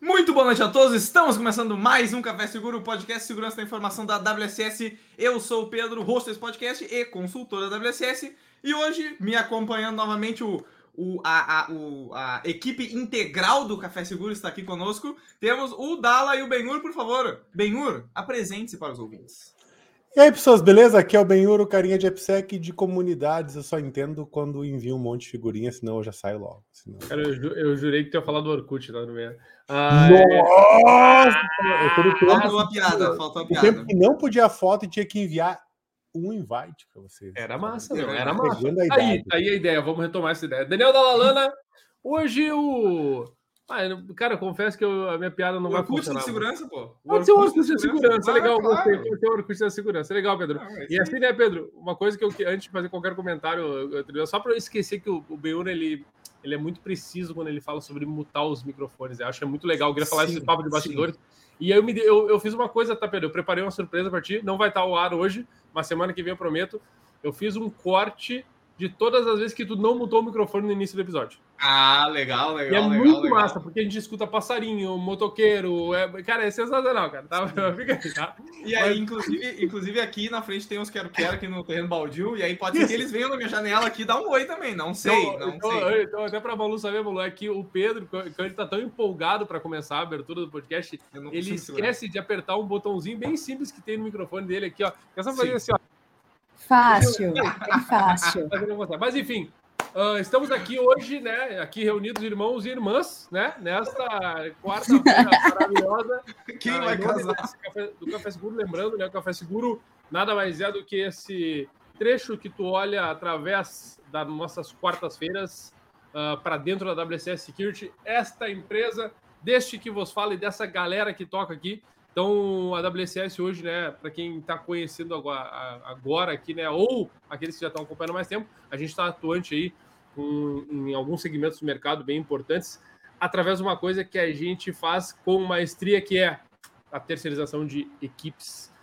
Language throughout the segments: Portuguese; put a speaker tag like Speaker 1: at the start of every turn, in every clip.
Speaker 1: Muito boa noite a todos, estamos começando mais um Café Seguro, podcast Segurança da Informação da WSS. Eu sou o Pedro, host desse podcast e consultor da WSS. E hoje, me acompanhando novamente, o, o, a, a, o, a equipe integral do Café Seguro está aqui conosco. Temos o Dala e o Benhur, por favor. Benhur, apresente-se para os ouvintes.
Speaker 2: E aí, pessoas, beleza? Aqui é o Benhuro, carinha de EPSEC de comunidades. Eu só entendo quando envio um monte de figurinha, senão eu já saio logo. Senão...
Speaker 3: Cara, eu, ju eu jurei que tu ia falar do Orkut lá no meio.
Speaker 2: Ah, Nossa! É...
Speaker 1: Faltou uma piada, faltou uma piada.
Speaker 2: O tempo que não podia foto e tinha que enviar um invite para você.
Speaker 3: Era massa, meu. Era massa. Aí, aí a ideia, vamos retomar essa ideia. Daniel Dalalana, hoje o ah, cara, eu confesso que eu, a minha piada não o vai funcionar.
Speaker 1: de segurança, pô.
Speaker 3: Pode ser o Orkut de segurança, legal, claro. gostei. Pode ser o Orkut de segurança, legal, Pedro. Não, e assim, né, Pedro, uma coisa que eu, antes de fazer qualquer comentário, eu, só para eu esquecer que o, o Beuna, ele, ele é muito preciso quando ele fala sobre mutar os microfones. Eu acho que é muito legal, eu queria falar sim, esse papo de bastidores. Sim. E aí eu, me, eu, eu fiz uma coisa, tá, Pedro? Eu preparei uma surpresa para ti, não vai estar ao ar hoje, mas semana que vem eu prometo. Eu fiz um corte de todas as vezes que tu não mutou o microfone no início do episódio.
Speaker 1: Ah, legal, legal.
Speaker 3: E é
Speaker 1: legal,
Speaker 3: muito
Speaker 1: legal.
Speaker 3: massa, porque a gente escuta passarinho, motoqueiro. É... Cara, é sensacional, cara. Tá? Fica
Speaker 1: aí, tá? E aí, inclusive, inclusive, aqui na frente tem uns quero-quero aqui no terreno baldio, e aí pode ser que eles venham na minha janela aqui dar um oi também. Não sei, então, não
Speaker 3: então,
Speaker 1: sei.
Speaker 3: Então, até pra Malu saber, Malu, é que o Pedro, quando ele tá tão empolgado para começar a abertura do podcast, ele esquece segurar. de apertar um botãozinho bem simples que tem no microfone dele aqui, ó. Só fazer assim, ó.
Speaker 4: Fácil, bem fácil.
Speaker 3: Mas enfim, uh, estamos aqui hoje, né? Aqui reunidos irmãos e irmãs, né? Nesta quarta-feira maravilhosa.
Speaker 1: Quem uh, vai casar?
Speaker 3: Café, do Café Seguro, lembrando, né? O Café Seguro nada mais é do que esse trecho que tu olha através das nossas quartas-feiras uh, para dentro da WCS Security. Esta empresa, deste que vos fala e dessa galera que toca aqui, então, a WCS hoje, né, para quem está conhecendo agora, agora, aqui, né, ou aqueles que já estão acompanhando mais tempo, a gente está atuante aí com, em alguns segmentos do mercado bem importantes, através de uma coisa que a gente faz com maestria, que é a terceirização de equipes,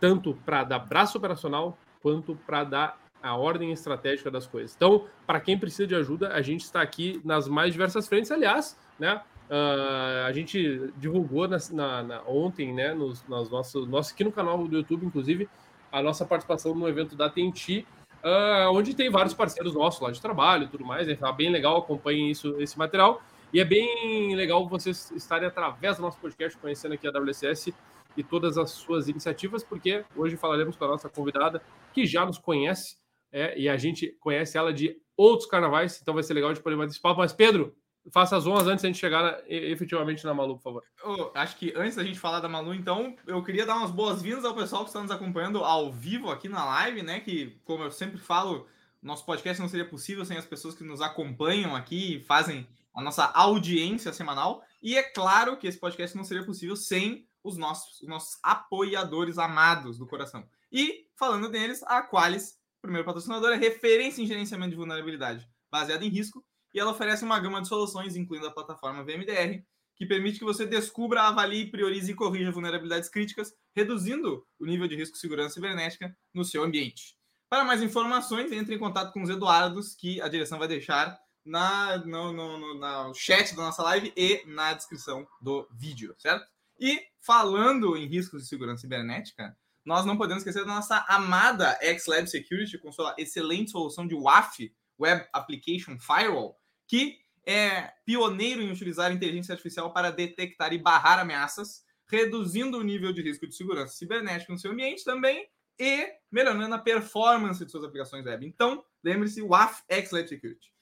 Speaker 3: tanto para dar braço operacional, quanto para dar a ordem estratégica das coisas. Então, para quem precisa de ajuda, a gente está aqui nas mais diversas frentes, aliás, né, Uh, a gente divulgou na, na, na, ontem, né, nos, nas nosso, aqui no canal do YouTube, inclusive, a nossa participação no evento da TNT, uh, ah, onde tem vários parceiros nossos lá de trabalho e tudo mais. Né, tá bem legal, acompanhem isso, esse material. E é bem legal vocês estarem através do nosso podcast conhecendo aqui a WCS e todas as suas iniciativas, porque hoje falaremos com a nossa convidada, que já nos conhece, é, e a gente conhece ela de outros carnavais, então vai ser legal de poder papo. Mas, Pedro, faça as honras antes a gente chegar na, efetivamente na Malu, por favor.
Speaker 1: Eu acho que antes da gente falar da Malu, então, eu queria dar umas boas-vindas ao pessoal que está nos acompanhando ao vivo aqui na live, né? Que, como eu sempre falo, nosso podcast não seria possível sem as pessoas que nos acompanham aqui e fazem a nossa audiência semanal. E é claro que esse podcast não seria possível sem os nossos, os nossos apoiadores amados do coração. E, falando deles, a Qualis, primeiro patrocinador, é referência em gerenciamento de vulnerabilidade baseada em risco e ela oferece uma gama de soluções, incluindo a plataforma VMDR, que permite que você descubra, avalie, priorize e corrija vulnerabilidades críticas, reduzindo o nível de risco de segurança cibernética no seu ambiente. Para mais informações, entre em contato com os Eduardos, que a direção vai deixar na, no, no, no, no chat da nossa live e na descrição do vídeo, certo? E falando em riscos de segurança cibernética, nós não podemos esquecer da nossa amada XLab Security, com sua excelente solução de WAF, Web Application Firewall, que é pioneiro em utilizar inteligência artificial para detectar e barrar ameaças, reduzindo o nível de risco de segurança cibernética no seu ambiente também e melhorando a performance de suas aplicações web. Então, lembre-se, WAF X-Lab Security.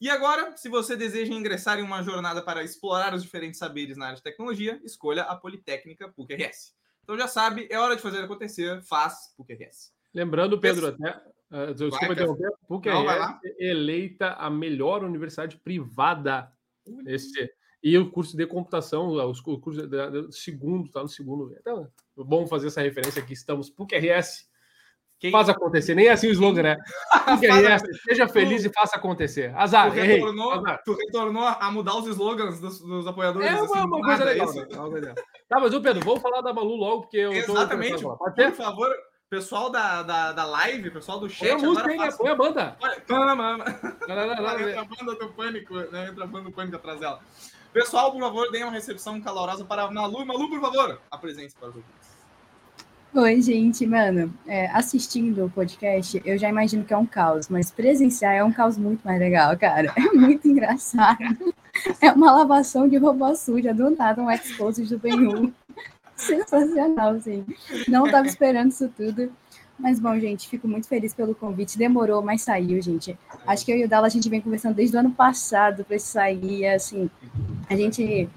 Speaker 1: E agora, se você deseja ingressar em uma jornada para explorar os diferentes saberes na área de tecnologia, escolha a Politécnica PUC-RS. Então já sabe, é hora de fazer acontecer, faz PUC-RS.
Speaker 3: Lembrando, Pedro, até Uh, desculpa interromper. PUC Não, é eleita a melhor universidade privada. Esse, e o curso de computação, os, o curso de, segundo, está no segundo. Então, é bom fazer essa referência aqui. Estamos PUC RS. Quem... Faz acontecer, nem é assim o slogan, né? PUC RS, seja feliz tu, e faça acontecer. Azar,
Speaker 1: tu retornou, azar. tu retornou a mudar os slogans dos, dos apoiadores.
Speaker 3: É uma, assim, uma coisa legal. Né? Tá, mas o Pedro, vamos falar da Malu logo, porque eu
Speaker 1: Exatamente. Tô Por favor, pessoal da, da, da live, pessoal do chat.
Speaker 3: Põe a música aí, né? Põe a banda.
Speaker 1: Olha, entra a banda do pânico, né? Entra a banda do pânico atrás dela. Pessoal, por favor, deem uma recepção calorosa para a Malu. Malu, por favor, apresente para os ouvintes.
Speaker 4: Oi, gente, mano, é, assistindo o podcast, eu já imagino que é um caos, mas presenciar é um caos muito mais legal, cara. É muito engraçado. É uma lavação de robô suja, do nada, um expose do Benhu. Sensacional, assim. Não estava esperando isso tudo. Mas, bom, gente, fico muito feliz pelo convite. Demorou, mas saiu, gente. Acho que eu e o Dala, a gente vem conversando desde o ano passado para isso sair, assim. A gente...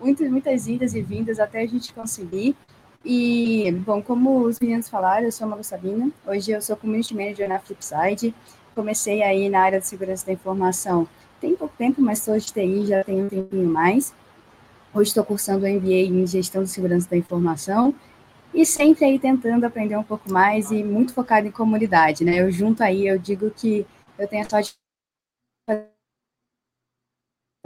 Speaker 4: Muitas, muitas idas e vindas até a gente conseguir. E, bom, como os meninos falaram, eu sou a Malu Sabina. Hoje eu sou Community Manager na Flipside. Comecei aí na área de segurança da informação tem pouco tempo, mas sou de TI já tem um tempinho mais. Hoje estou cursando o MBA em Gestão de Segurança da Informação e sempre aí tentando aprender um pouco mais e muito focado em comunidade, né? Eu junto aí, eu digo que eu tenho a sorte de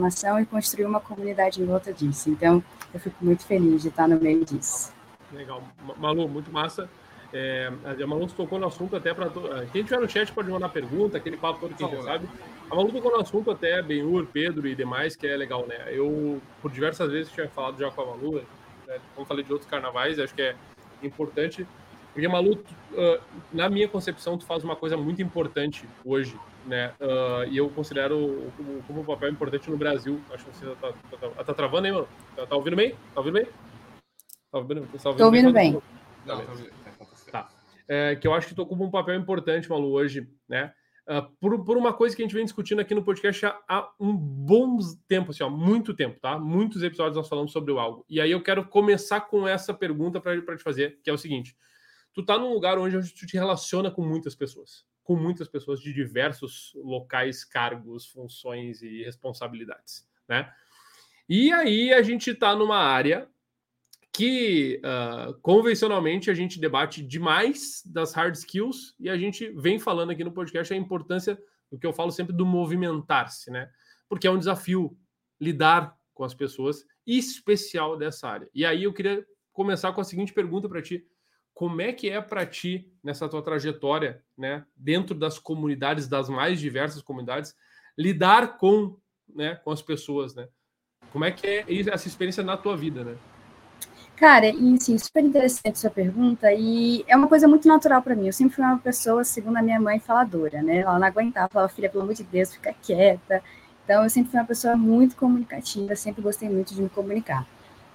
Speaker 4: informação e construir uma comunidade em volta disso. Então, eu fico muito feliz de estar no meio disso.
Speaker 3: Legal. Malu, muito massa. É, a Malu tocou no assunto até para. Quem tiver no chat pode mandar pergunta, aquele papo todo que já sabe. A Malu tocou no assunto até, Benhur, Pedro e demais, que é legal, né? Eu, por diversas vezes, tinha falado já com a Malu, né? como falei de outros carnavais, acho que é importante. Porque, Malu, uh, na minha concepção, tu faz uma coisa muito importante hoje, né? Uh, e eu considero como, como um papel importante no Brasil. Acho que você tá, tá, tá, tá travando aí, mano? Tá, tá, ouvindo bem? Tá ouvindo bem?
Speaker 4: Tá ouvindo, tá ouvindo, ouvindo bem? bem.
Speaker 3: Não, tá ouvindo é, que eu acho que estou com um papel importante, Malu, hoje, né? Uh, por, por uma coisa que a gente vem discutindo aqui no podcast há, há um bom tempo, assim, ó, muito tempo, tá? Muitos episódios nós falamos sobre o algo. E aí eu quero começar com essa pergunta para te fazer, que é o seguinte: tu tá num lugar onde tu te relaciona com muitas pessoas, com muitas pessoas de diversos locais, cargos, funções e responsabilidades, né? E aí a gente tá numa área que uh, convencionalmente a gente debate demais das hard skills e a gente vem falando aqui no podcast a importância do que eu falo sempre do movimentar-se, né? Porque é um desafio lidar com as pessoas especial dessa área. E aí eu queria começar com a seguinte pergunta para ti: como é que é para ti nessa tua trajetória, né, dentro das comunidades, das mais diversas comunidades, lidar com, né, com as pessoas, né? Como é que é essa experiência na tua vida, né?
Speaker 4: Cara, e sim, super interessante sua pergunta, e é uma coisa muito natural para mim. Eu sempre fui uma pessoa, segundo a minha mãe, faladora, né? Ela não aguentava, falava, filha, pelo amor de Deus, fica quieta. Então, eu sempre fui uma pessoa muito comunicativa, sempre gostei muito de me comunicar.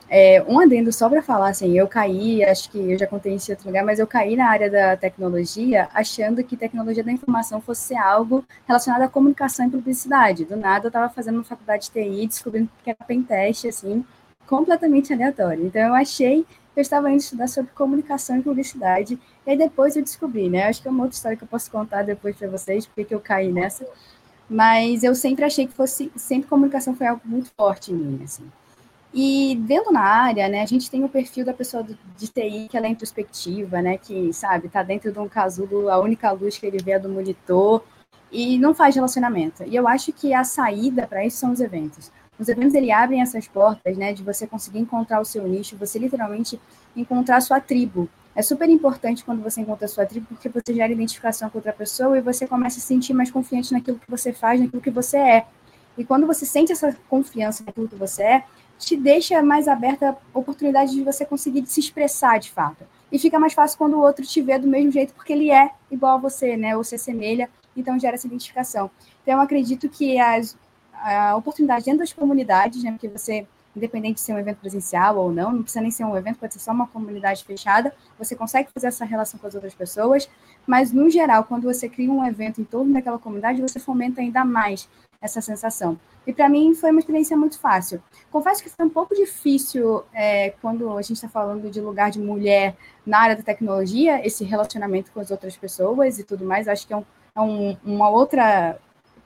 Speaker 4: É, um adendo só para falar, assim, eu caí, acho que eu já contei isso em outro lugar, mas eu caí na área da tecnologia achando que tecnologia da informação fosse algo relacionado à comunicação e publicidade. Do nada, eu estava fazendo uma faculdade de TI, descobrindo que era pentest, assim, completamente aleatório. Então, eu achei que eu estava indo estudar sobre comunicação e publicidade, e aí depois eu descobri, né? Acho que é uma outra história que eu posso contar depois para vocês, porque eu caí nessa. Mas eu sempre achei que fosse, sempre comunicação foi algo muito forte em mim, assim. E vendo na área, né, a gente tem o perfil da pessoa de TI que ela é introspectiva, né, que, sabe, tá dentro de um casulo, a única luz que ele vê é do monitor e não faz relacionamento. E eu acho que a saída para isso são os eventos. Os eventos ele abrem essas portas, né, de você conseguir encontrar o seu nicho, você literalmente encontrar a sua tribo. É super importante quando você encontra a sua tribo, porque você gera identificação com outra pessoa e você começa a se sentir mais confiante naquilo que você faz, naquilo que você é. E quando você sente essa confiança naquilo que você é, te deixa mais aberta a oportunidade de você conseguir se expressar de fato. E fica mais fácil quando o outro te vê do mesmo jeito, porque ele é igual a você, né? Ou se assemelha, então gera essa identificação. Então, eu acredito que as, a oportunidade dentro das comunidades, né? Porque você, independente de ser um evento presencial ou não, não precisa nem ser um evento, pode ser só uma comunidade fechada, você consegue fazer essa relação com as outras pessoas, mas no geral, quando você cria um evento em torno daquela comunidade, você fomenta ainda mais essa sensação. E para mim foi uma experiência muito fácil. Confesso que foi um pouco difícil é, quando a gente está falando de lugar de mulher na área da tecnologia, esse relacionamento com as outras pessoas e tudo mais. Acho que é, um, é um, uma outra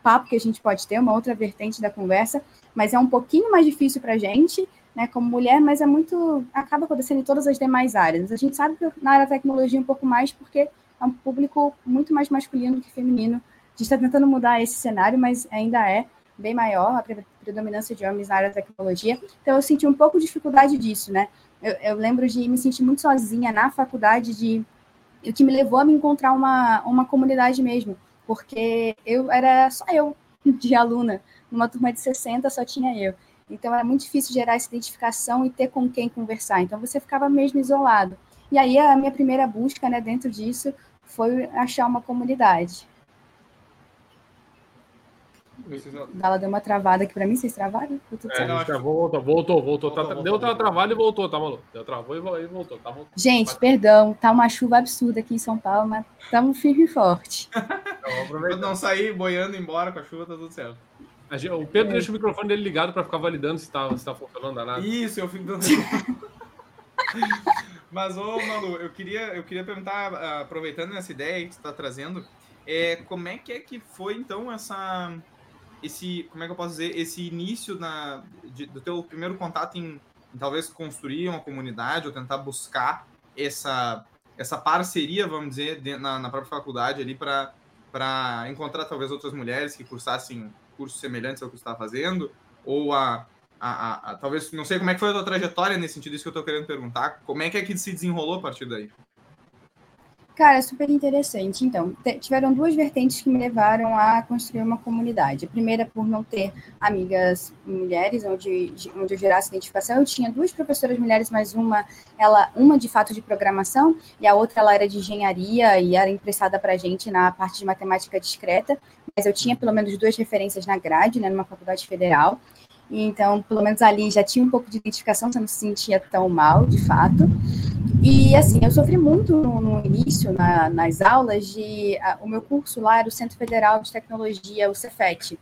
Speaker 4: papo que a gente pode ter, uma outra vertente da conversa, mas é um pouquinho mais difícil para a gente, né, como mulher, mas é muito. acaba acontecendo em todas as demais áreas. A gente sabe que na área da tecnologia um pouco mais, porque é um público muito mais masculino que feminino. A gente está tentando mudar esse cenário, mas ainda é bem maior a predominância de homens na área da tecnologia. Então, eu senti um pouco de dificuldade disso, né? Eu, eu lembro de me sentir muito sozinha na faculdade, de o que me levou a me encontrar uma, uma comunidade mesmo porque eu era só eu de aluna, numa turma de 60 só tinha eu. Então era muito difícil gerar essa identificação e ter com quem conversar. Então você ficava mesmo isolado. E aí a minha primeira busca, né, dentro disso, foi achar uma comunidade. Ela deu uma travada aqui para mim, vocês travaram?
Speaker 3: É, não, travou, voltou, voltou, voltou. Tá, voltou deu outra travada e voltou, tá maluco? Deu travou e voltou, tá voltou.
Speaker 4: Gente, Vai. perdão, tá uma chuva absurda aqui em São Paulo, mas estamos firme e forte.
Speaker 1: Então, não sair boiando embora com a chuva, tá tudo certo.
Speaker 3: O Pedro é. deixa o microfone dele ligado para ficar validando se tá, se tá funcionando danado.
Speaker 1: Isso, eu fico dando. Mas, ô, Malu, eu queria, eu queria perguntar, aproveitando essa ideia que você está trazendo, é, como é que é que foi, então, essa, esse, como é que eu posso dizer, esse início na, de, do teu primeiro contato em, em, talvez construir uma comunidade ou tentar buscar essa, essa parceria, vamos dizer, de, na, na própria faculdade ali para encontrar talvez outras mulheres que cursassem cursos semelhantes ao que você está fazendo, ou a, a, a, a, talvez, não sei como é que foi a tua trajetória nesse sentido, isso que eu estou querendo perguntar. Como é que é que se desenrolou a partir daí?
Speaker 4: Cara, super interessante. Então, tiveram duas vertentes que me levaram a construir uma comunidade. A primeira, por não ter amigas mulheres, onde, onde eu gerasse identificação, eu tinha duas professoras mulheres, mas uma, ela, uma de fato de programação, e a outra ela era de engenharia e era emprestada para a gente na parte de matemática discreta. Mas eu tinha pelo menos duas referências na grade, né, numa faculdade federal. Então, pelo menos ali já tinha um pouco de identificação, você não se sentia tão mal, de fato. E assim, eu sofri muito no, no início, na, nas aulas, de. A, o meu curso lá era o Centro Federal de Tecnologia, o Cefet.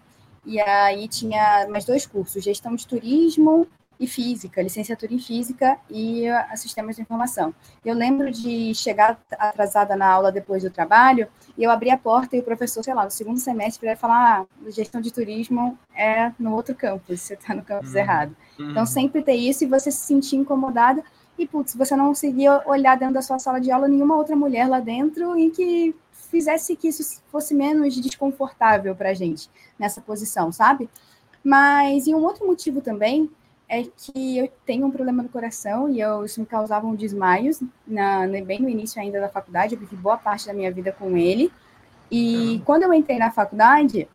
Speaker 4: E aí tinha mais dois cursos: gestão de turismo e física, licenciatura em física e a sistemas de informação. Eu lembro de chegar atrasada na aula depois do trabalho e eu abri a porta e o professor, sei lá, no segundo semestre, vai falar: ah, gestão de turismo é no outro campus, você está no campus uhum. errado. Uhum. Então, sempre ter isso e você se sentir incomodada. E, putz, você não conseguia olhar dentro da sua sala de aula nenhuma outra mulher lá dentro em que fizesse que isso fosse menos desconfortável para a gente nessa posição, sabe? Mas, e um outro motivo também é que eu tenho um problema no coração e eu, isso me causava um desmaios na, bem no início ainda da faculdade, eu vivi boa parte da minha vida com ele. E uhum. quando eu entrei na faculdade,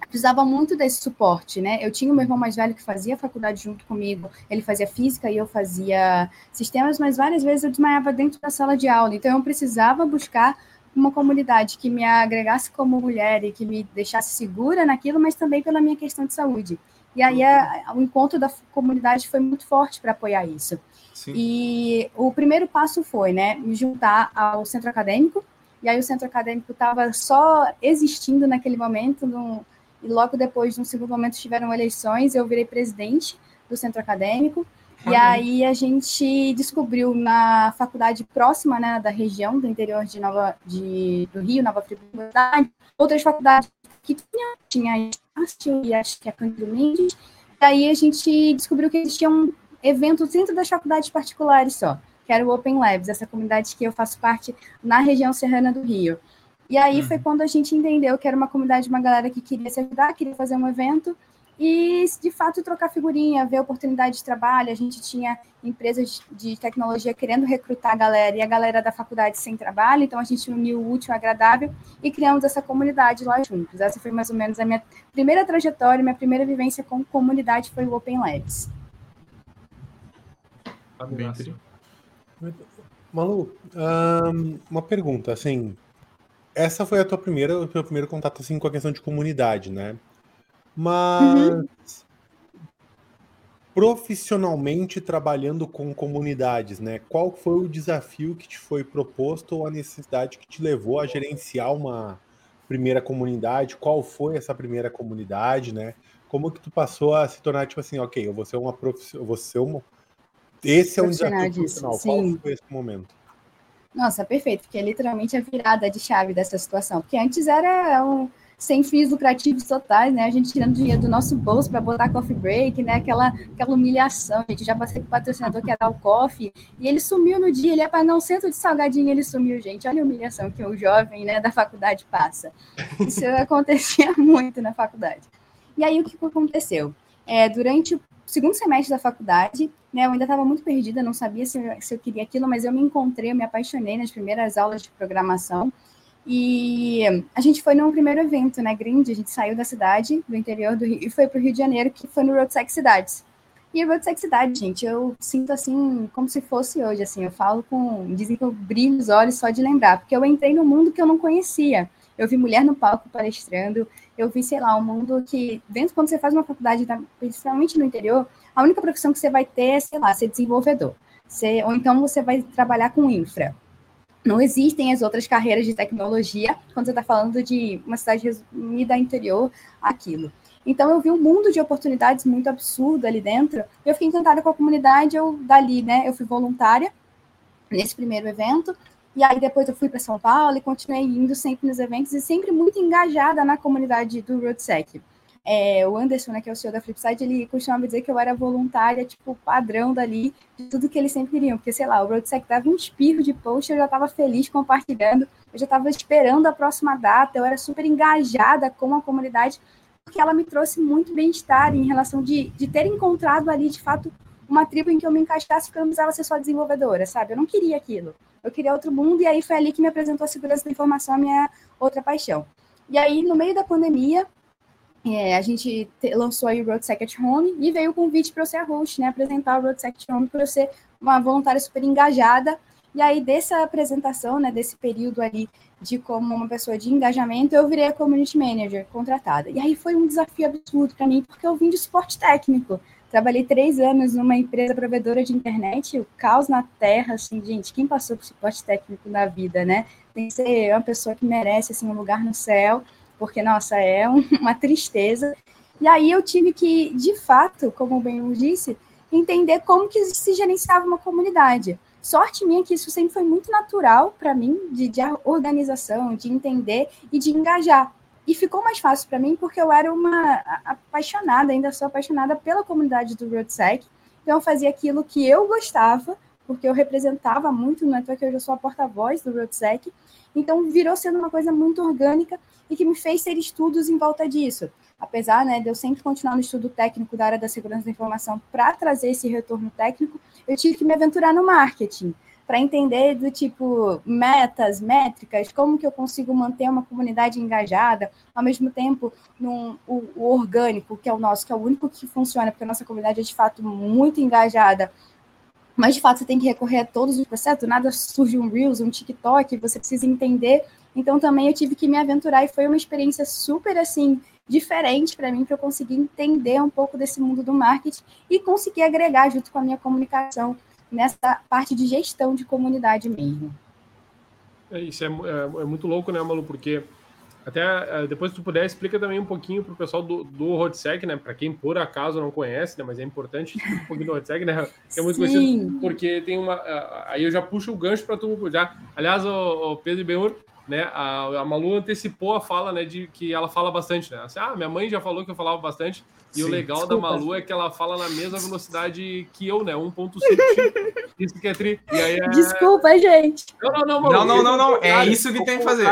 Speaker 4: precisava muito desse suporte, né? Eu tinha o meu irmão mais velho que fazia faculdade junto comigo, ele fazia física e eu fazia sistemas, mas várias vezes eu desmaiava dentro da sala de aula, então eu precisava buscar uma comunidade que me agregasse como mulher e que me deixasse segura naquilo, mas também pela minha questão de saúde. E aí a, o encontro da comunidade foi muito forte para apoiar isso. Sim. E o primeiro passo foi, né, me juntar ao centro acadêmico. E aí o centro acadêmico estava só existindo naquele momento, no, e logo depois, no segundo momento, tiveram eleições. Eu virei presidente do centro acadêmico. E aí a gente descobriu na faculdade próxima, né, da região do interior de Nova, de, do Rio, Nova Friburgo, outras faculdades que tinha, tinha Estácio e acho que a Cândido Mendes. E aí a gente descobriu que existiam eventos dentro das faculdades particulares só, que era o Open Labs, essa comunidade que eu faço parte na região serrana do Rio. E aí uhum. foi quando a gente entendeu que era uma comunidade de uma galera que queria se ajudar, queria fazer um evento, e de fato trocar figurinha, ver oportunidade de trabalho. A gente tinha empresas de tecnologia querendo recrutar a galera e a galera da faculdade sem trabalho, então a gente uniu o útil ao agradável e criamos essa comunidade lá juntos. Essa foi mais ou menos a minha primeira trajetória, minha primeira vivência com comunidade foi o Open Labs.
Speaker 2: Malu, um, uma pergunta, assim, essa foi a tua primeira, o teu primeiro contato assim com a questão de comunidade, né? Mas uhum. profissionalmente trabalhando com comunidades, né? Qual foi o desafio que te foi proposto ou a necessidade que te levou a gerenciar uma primeira comunidade? Qual foi essa primeira comunidade, né? Como que tu passou a se tornar tipo assim, ok, eu vou ser uma profissional, vou ser uma esse é um desafio profissional. Sim. Qual foi esse momento?
Speaker 4: Nossa, perfeito, porque é literalmente a virada de chave dessa situação. Porque antes era um, sem fins lucrativos totais, né? A gente tirando dinheiro do nosso bolso para botar coffee break, né? Aquela, aquela humilhação, gente. Já passei com o patrocinador que era o coffee, e ele sumiu no dia, ele ia pagar um centro de salgadinho, ele sumiu, gente. Olha a humilhação que o jovem, né, da faculdade passa. Isso acontecia muito na faculdade. E aí o que aconteceu? É, durante o segundo semestre da faculdade, né, eu ainda estava muito perdida, não sabia se eu, se eu queria aquilo, mas eu me encontrei, eu me apaixonei nas primeiras aulas de programação E a gente foi num primeiro evento, né, grande, a gente saiu da cidade, do interior do Rio, e foi para o Rio de Janeiro, que foi no Roadsec Cidades. E Roadsec Cidade, gente, eu sinto assim, como se fosse hoje, assim, eu falo com, dizem que eu brilho os olhos só de lembrar, porque eu entrei num mundo que eu não conhecia. Eu vi mulher no palco palestrando, eu vi, sei lá, um mundo que, dentro, quando você faz uma faculdade, tá, principalmente no interior, a única profissão que você vai ter é, sei lá, ser desenvolvedor. Você, ou então você vai trabalhar com infra. Não existem as outras carreiras de tecnologia quando você está falando de uma cidade resumida interior, aquilo. Então eu vi um mundo de oportunidades muito absurdo ali dentro. Eu fiquei encantada com a comunidade, eu dali, né, eu fui voluntária nesse primeiro evento. E aí depois eu fui para São Paulo e continuei indo sempre nos eventos e sempre muito engajada na comunidade do RoadSec. É, o Anderson, né, que é o senhor da Flipside, ele costumava dizer que eu era voluntária, tipo, padrão dali, de tudo que eles sempre queriam. Porque, sei lá, o RoadSec dava um espirro de post, eu já estava feliz compartilhando, eu já estava esperando a próxima data, eu era super engajada com a comunidade, porque ela me trouxe muito bem-estar em relação de, de ter encontrado ali, de fato, uma tribo em que eu me encaixasse, porque eu não precisava ser só desenvolvedora, sabe? Eu não queria aquilo. Eu queria outro mundo, e aí foi ali que me apresentou a segurança da informação, a minha outra paixão. E aí, no meio da pandemia, é, a gente te, lançou aí o RoadSec at Home e veio o convite para eu ser a host, né? Apresentar o RoadSec at Home para eu ser uma voluntária super engajada. E aí, dessa apresentação, né, desse período ali de como uma pessoa de engajamento, eu virei a community manager contratada. E aí foi um desafio absurdo para mim, porque eu vim de suporte técnico. Trabalhei três anos numa empresa provedora de internet, o caos na terra, assim, gente, quem passou por suporte técnico na vida, né? Tem que ser uma pessoa que merece, assim, um lugar no céu porque, nossa, é uma tristeza. E aí eu tive que, de fato, como o Ben disse, entender como que se gerenciava uma comunidade. Sorte minha que isso sempre foi muito natural para mim, de, de organização, de entender e de engajar. E ficou mais fácil para mim porque eu era uma apaixonada, ainda sou apaixonada pela comunidade do RoadSec. Então eu fazia aquilo que eu gostava, porque eu representava muito, não é que eu já sou a porta-voz do RoadSec. Então virou sendo uma coisa muito orgânica e que me fez ter estudos em volta disso. Apesar né, de eu sempre continuar no estudo técnico da área da segurança da informação para trazer esse retorno técnico, eu tive que me aventurar no marketing para entender do tipo metas, métricas, como que eu consigo manter uma comunidade engajada, ao mesmo tempo num, o, o orgânico, que é o nosso, que é o único que funciona, porque a nossa comunidade é de fato muito engajada, mas de fato você tem que recorrer a todos os processos, nada surge um Reels, um TikTok, você precisa entender então também eu tive que me aventurar e foi uma experiência super assim diferente para mim para eu conseguir entender um pouco desse mundo do marketing e conseguir agregar junto com a minha comunicação nessa parte de gestão de comunidade mesmo.
Speaker 3: É, isso é, é, é muito louco, né, Malu? Porque até é, depois, se tu puder, explica também um pouquinho para o pessoal do, do Rodsec, né? Para quem por acaso não conhece, né? Mas é importante um pouquinho do Rodsec, né? Que é muito Sim. conhecido porque tem uma. Aí eu já puxo o gancho para tu já. Aliás, o, o Pedro Benhur, né? A, a Malu antecipou a fala, né? De que ela fala bastante, né? Assim, ah, minha mãe já falou que eu falava bastante. E Sim, o legal desculpa. da Malu é que ela fala na mesma velocidade que eu, né? 1.5. isso que é tri.
Speaker 4: É... Desculpa, gente.
Speaker 1: Não, não, não, Malu. Não, não, não, não. É isso que tem que fazer.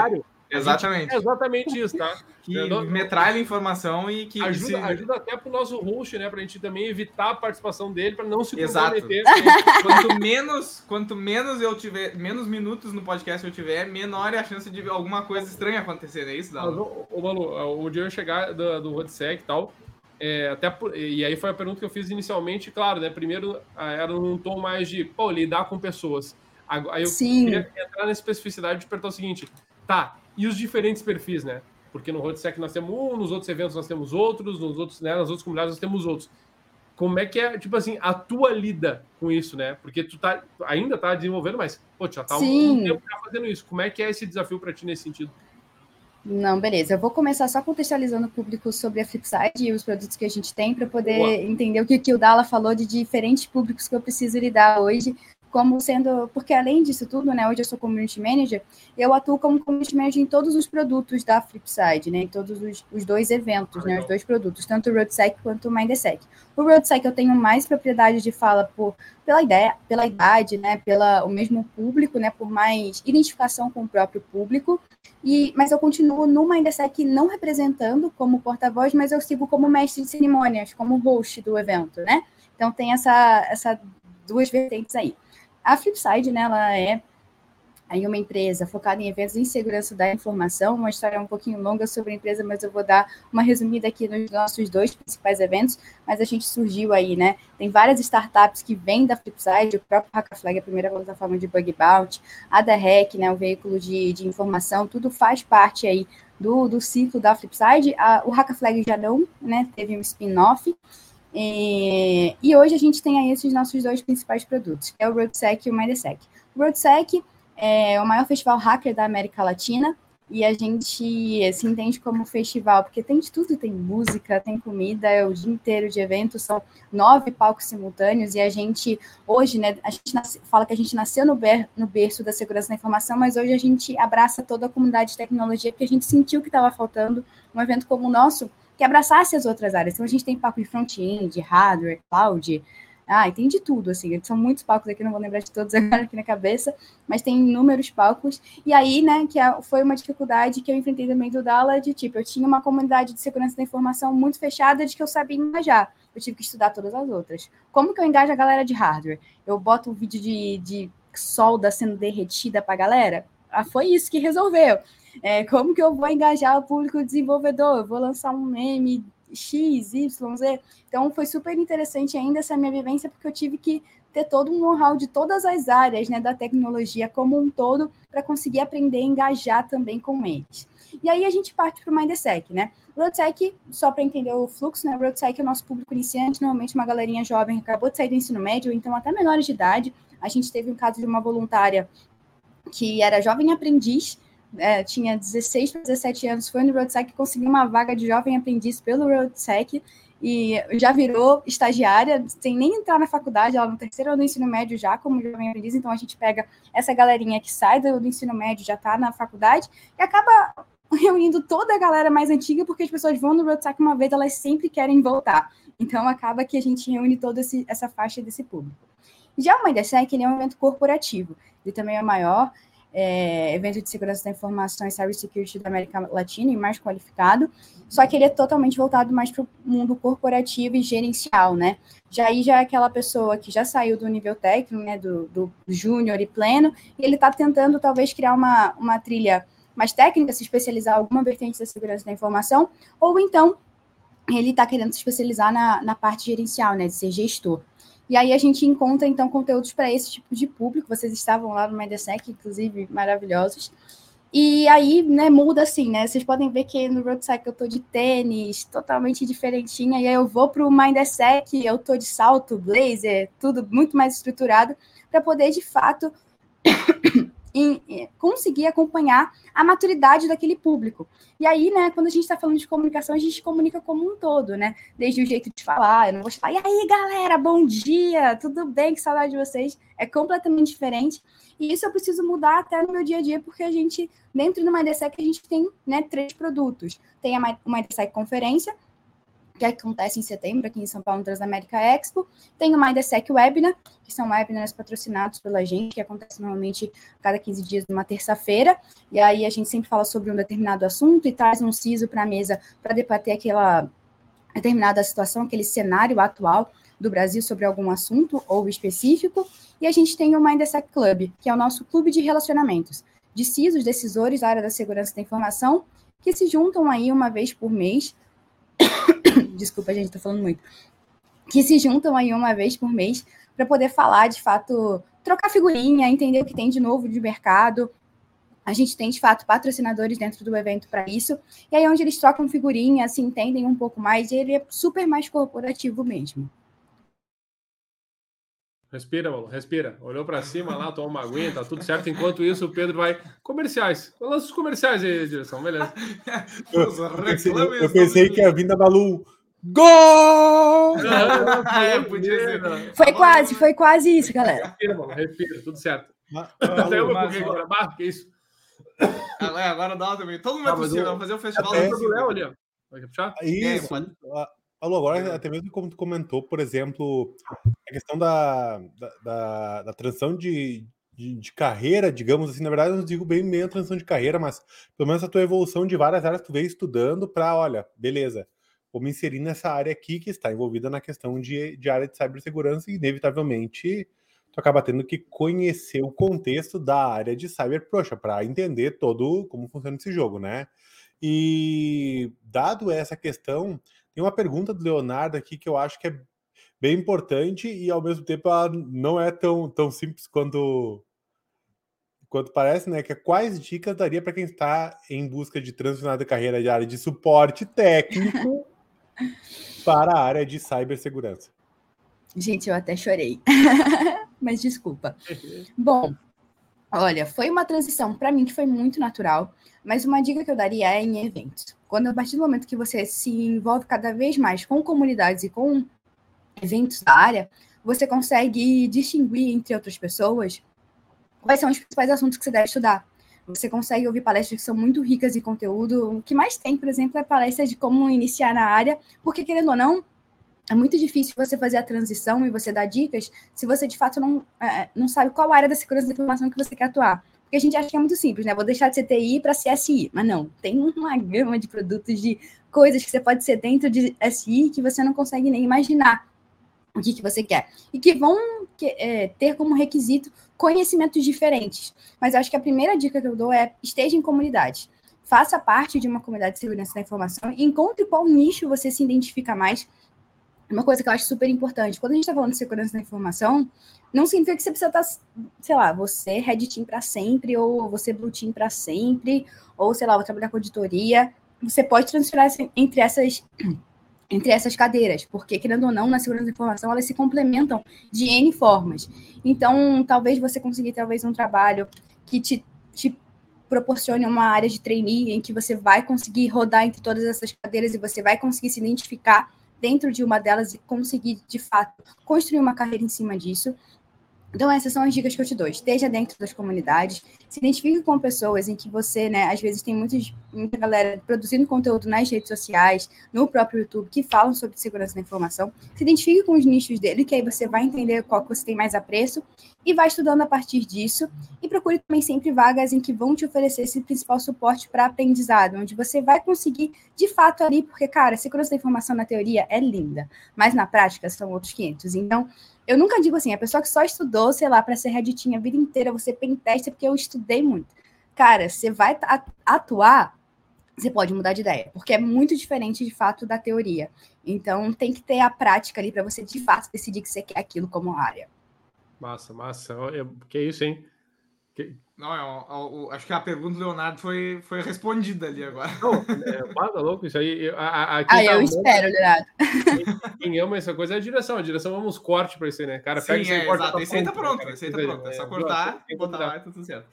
Speaker 1: Exatamente.
Speaker 3: É exatamente isso, tá?
Speaker 1: Que metralha informação e que.
Speaker 3: Ajuda, se... ajuda até pro nosso host, né? Pra gente também evitar a participação dele, para não se
Speaker 1: Exato. comprometer. quanto menos, quanto menos eu tiver, menos minutos no podcast eu tiver, menor é a chance de alguma coisa estranha acontecer, não é isso, Dalo?
Speaker 3: Ô, Malu, o dia eu chegar do, do Rodsec e tal. É, até e aí foi a pergunta que eu fiz inicialmente, claro, né? Primeiro era num tom mais de pô, lidar com pessoas. Aí eu Sim. queria entrar na especificidade de perguntar o seguinte: tá, e os diferentes perfis, né? Porque no Roadsec nós temos um, nos outros eventos nós temos outros, nos outros, né, nas outras comunidades nós temos outros. Como é que é, tipo assim, a tua lida com isso, né? Porque tu tá, ainda tá desenvolvendo, mas, pô, já tá um, um tempo já fazendo isso. Como é que é esse desafio para ti nesse sentido?
Speaker 4: Não, beleza. Eu vou começar só contextualizando o público sobre a Flipside e os produtos que a gente tem para poder Boa. entender o que, que o Dala falou de diferentes públicos que eu preciso lidar hoje como sendo, porque além disso tudo, né, hoje eu sou community manager, eu atuo como community manager em todos os produtos da Flipside, né, em todos os, os dois eventos, né, os dois produtos, tanto o RoadSec quanto o Mindsec. O RoadSec eu tenho mais propriedade de fala por, pela ideia, pela idade, né, pela o mesmo público, né, por mais identificação com o próprio público, e, mas eu continuo no Mindsec não representando como porta-voz, mas eu sigo como mestre de cerimônias, como host do evento, né, então tem essa, essa duas vertentes aí. A Flipside, né, ela é em uma empresa focada em eventos em segurança da informação, uma história um pouquinho longa sobre a empresa, mas eu vou dar uma resumida aqui nos nossos dois principais eventos, mas a gente surgiu aí, né? Tem várias startups que vêm da Flipside, o próprio Hackaflag, a primeira plataforma de bug bounty, a da Hack, né, o veículo de, de informação, tudo faz parte aí do, do ciclo da Flipside. A, o Hackaflag já não, né, teve um spin-off, e, e, hoje a gente tem aí esses nossos dois principais produtos, que é o RoadSec e o MindSec. O RoadSec é o maior festival hacker da América Latina e a gente se entende como festival, porque tem de tudo, tem música, tem comida, é o dia inteiro de eventos, são nove palcos simultâneos, e a gente, hoje, né, a gente nasce, fala que a gente nasceu no, ber, no berço da segurança da informação, mas hoje a gente abraça toda a comunidade de tecnologia, porque a gente sentiu que estava faltando um evento como o nosso, que abraçasse as outras áreas. Então a gente tem palco de front-end, hardware, cloud, ah, tem de tudo, assim, são muitos palcos aqui, não vou lembrar de todos agora aqui na cabeça, mas tem inúmeros palcos. E aí, né, que é, foi uma dificuldade que eu enfrentei também do Dala, de tipo, eu tinha uma comunidade de segurança da informação muito fechada de que eu sabia engajar. Eu tive que estudar todas as outras. Como que eu engajo a galera de hardware? Eu boto um vídeo de, de solda sendo derretida para a galera? Ah, foi isso que resolveu. É, como que eu vou engajar o público desenvolvedor? Eu vou lançar um meme X, Y, Z. Então foi super interessante ainda essa minha vivência, porque eu tive que ter todo um know-how de todas as áreas né, da tecnologia como um todo para conseguir aprender a engajar também com eles. E aí a gente parte para o Mindsec, né? Roadsec, só para entender o fluxo, né? Roadsec é o nosso público iniciante, normalmente uma galerinha jovem que acabou de sair do ensino médio, então até menores de idade. A gente teve um caso de uma voluntária que era jovem aprendiz, é, tinha 16 para 17 anos, foi no RoadSec, conseguiu uma vaga de jovem aprendiz pelo RoadSec e já virou estagiária, sem nem entrar na faculdade, ela no terceiro ano do ensino médio já como jovem aprendiz, então a gente pega essa galerinha que sai do, do ensino médio, já está na faculdade, e acaba reunindo toda a galera mais antiga, porque as pessoas vão no RoadSec uma vez, elas sempre querem voltar. Então acaba que a gente reúne toda essa faixa desse público. Já o MindSec, ele é um evento corporativo, ele também é maior, é, evento de segurança da informação e cybersecurity da América Latina e mais qualificado, só que ele é totalmente voltado mais para o mundo corporativo e gerencial, né? Já aí já é aquela pessoa que já saiu do nível técnico, né, do, do júnior e pleno, e ele está tentando talvez criar uma, uma trilha mais técnica, se especializar em alguma vertente da segurança da informação, ou então ele está querendo se especializar na, na parte gerencial, né, de ser gestor. E aí a gente encontra, então, conteúdos para esse tipo de público. Vocês estavam lá no Mindesec, inclusive, maravilhosos. E aí, né, muda assim, né? Vocês podem ver que no Roadsec eu tô de tênis, totalmente diferentinha, e aí eu vou para o Mindesec, eu tô de salto, blazer, tudo muito mais estruturado, para poder, de fato, em, em conseguir acompanhar a maturidade daquele público. E aí, né, quando a gente está falando de comunicação, a gente comunica como um todo, né? Desde o jeito de falar, eu não vou falar, e aí, galera, bom dia, tudo bem, que saudade de vocês. É completamente diferente. E isso eu preciso mudar até no meu dia a dia, porque a gente, dentro do MindSec, a gente tem né, três produtos. Tem a MindSec Conferência, que acontece em setembro aqui em São Paulo, no Transamérica Expo. Tem o MindSec Webinar, que são webinars patrocinados pela gente, que acontece normalmente a cada 15 dias, numa terça-feira. E aí a gente sempre fala sobre um determinado assunto e traz um CISO para a mesa para debater aquela determinada situação, aquele cenário atual do Brasil sobre algum assunto ou específico. E a gente tem o MindSec Club, que é o nosso clube de relacionamentos, de CISOs, decisores da área da segurança da informação, que se juntam aí uma vez por mês desculpa, gente, tô falando muito, que se juntam aí uma vez por mês para poder falar, de fato, trocar figurinha, entender o que tem de novo de mercado. A gente tem, de fato, patrocinadores dentro do evento para isso. E aí, onde eles trocam figurinha, se entendem um pouco mais, e ele é super mais corporativo mesmo.
Speaker 3: Respira, Paulo, respira. Olhou para cima lá, tomou uma aguinha, tá tudo certo. Enquanto isso, o Pedro vai. Comerciais. Lança os comerciais aí, direção, beleza.
Speaker 2: eu, pensei, eu pensei que a vinda da Lu. Gol!
Speaker 4: é, podia ser. Foi quase, foi quase isso, galera.
Speaker 3: Respira, mano, respira, tudo certo. Até eu vou gravar, que isso.
Speaker 1: Agora, agora dá também. Todo mundo é possível, vamos fazer o festival
Speaker 3: do Léo ali, ó. Vai
Speaker 2: puxar? Isso. É, Alô, agora até mesmo como tu comentou, por exemplo, a questão da, da, da, da transição de, de, de, carreira, digamos assim, na verdade eu não digo bem meio a transição de carreira, mas pelo menos a tua evolução de várias áreas que tu veio estudando para, olha, beleza, vou me inserir nessa área aqui que está envolvida na questão de, de área de cibersegurança e inevitavelmente tu acaba tendo que conhecer o contexto da área de cyber, poxa, para entender todo como funciona esse jogo, né? E dado essa questão, tem uma pergunta do Leonardo aqui que eu acho que é bem importante e ao mesmo tempo ela não é tão, tão simples quanto quanto parece, né? Que é quais dicas daria para quem está em busca de transicionar da carreira de área de suporte técnico para a área de cibersegurança?
Speaker 4: Gente, eu até chorei. Mas desculpa. Bom, olha, foi uma transição para mim que foi muito natural, mas uma dica que eu daria é em eventos. Quando a partir do momento que você se envolve cada vez mais com comunidades e com eventos da área, você consegue distinguir entre outras pessoas quais são os principais assuntos que você deve estudar. Você consegue ouvir palestras que são muito ricas em conteúdo. O que mais tem, por exemplo, é palestras de como iniciar na área, porque, querendo ou não, é muito difícil você fazer a transição e você dar dicas se você, de fato, não, é, não sabe qual área da segurança da informação que você quer atuar. Porque a gente acha que é muito simples, né? Vou deixar de ser TI para CSI. Mas não, tem uma gama de produtos, de coisas que você pode ser dentro de SI que você não consegue nem imaginar o que, que você quer. E que vão é, ter como requisito conhecimentos diferentes. Mas eu acho que a primeira dica que eu dou é esteja em comunidade. Faça parte de uma comunidade de segurança da informação e encontre qual nicho você se identifica mais. Uma coisa que eu acho super importante. Quando a gente está falando de segurança da informação, não significa que você precisa estar, tá, sei lá, você red team para sempre, ou você blue team para sempre, ou sei lá, vou trabalhar com auditoria. Você pode transferir entre essas entre essas cadeiras, porque, querendo ou não, na segurança da informação, elas se complementam de N formas. Então, talvez você conseguir, talvez, um trabalho que te, te proporcione uma área de trainee em que você vai conseguir rodar entre todas essas cadeiras e você vai conseguir se identificar dentro de uma delas e conseguir, de fato, construir uma carreira em cima disso. Então, essas são as dicas que eu te dou. Esteja dentro das comunidades, se identifique com pessoas em que você, né, às vezes tem muitos, muita galera produzindo conteúdo nas redes sociais, no próprio YouTube, que falam sobre segurança da informação. Se identifique com os nichos dele, que aí você vai entender qual que você tem mais apreço e vai estudando a partir disso. E procure também sempre vagas em que vão te oferecer esse principal suporte para aprendizado, onde você vai conseguir, de fato, ali, porque, cara, segurança da informação na teoria é linda, mas na prática são outros 500. Então, eu nunca digo assim, a pessoa que só estudou, sei lá, para ser Redditinha a vida inteira, você pentesta porque eu estudei muito. Cara, você vai atuar, você pode mudar de ideia, porque é muito diferente de fato da teoria. Então tem que ter a prática ali para você de fato decidir que você quer aquilo como área.
Speaker 3: Massa, massa. Que isso, hein?
Speaker 1: Que... Não, eu, eu, eu, acho que a pergunta do Leonardo foi, foi respondida ali agora.
Speaker 3: Não, é, tá louco isso aí. A,
Speaker 4: a, ah, tá eu espero, Leonardo.
Speaker 3: Quem, quem, ama essa coisa é a direção. A direção ama os cortes para isso aí, né? Cara,
Speaker 1: pega Sim, é, corta, exato. Esse aí tá pronto. Esse aí tá pronto. É só cortar, e botar lá e tá tudo certo.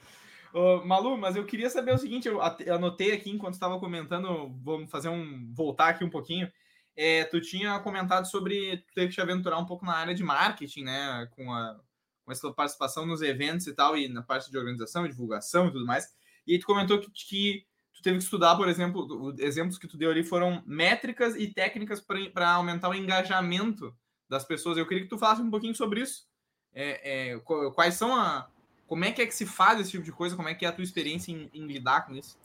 Speaker 1: Uh, Malu, mas eu queria saber o seguinte, eu anotei aqui enquanto estava comentando, vamos fazer um voltar aqui um pouquinho. É, tu tinha comentado sobre ter que te aventurar um pouco na área de marketing, né, com a com essa participação nos eventos e tal, e na parte de organização, divulgação e tudo mais. E aí tu comentou que, que tu teve que estudar, por exemplo, exemplos que tu deu ali foram métricas e técnicas para aumentar o engajamento das pessoas. Eu queria que tu falasse um pouquinho sobre isso. É, é, quais são a. Como é que é que se faz esse tipo de coisa? Como é que é a tua experiência em, em lidar com isso?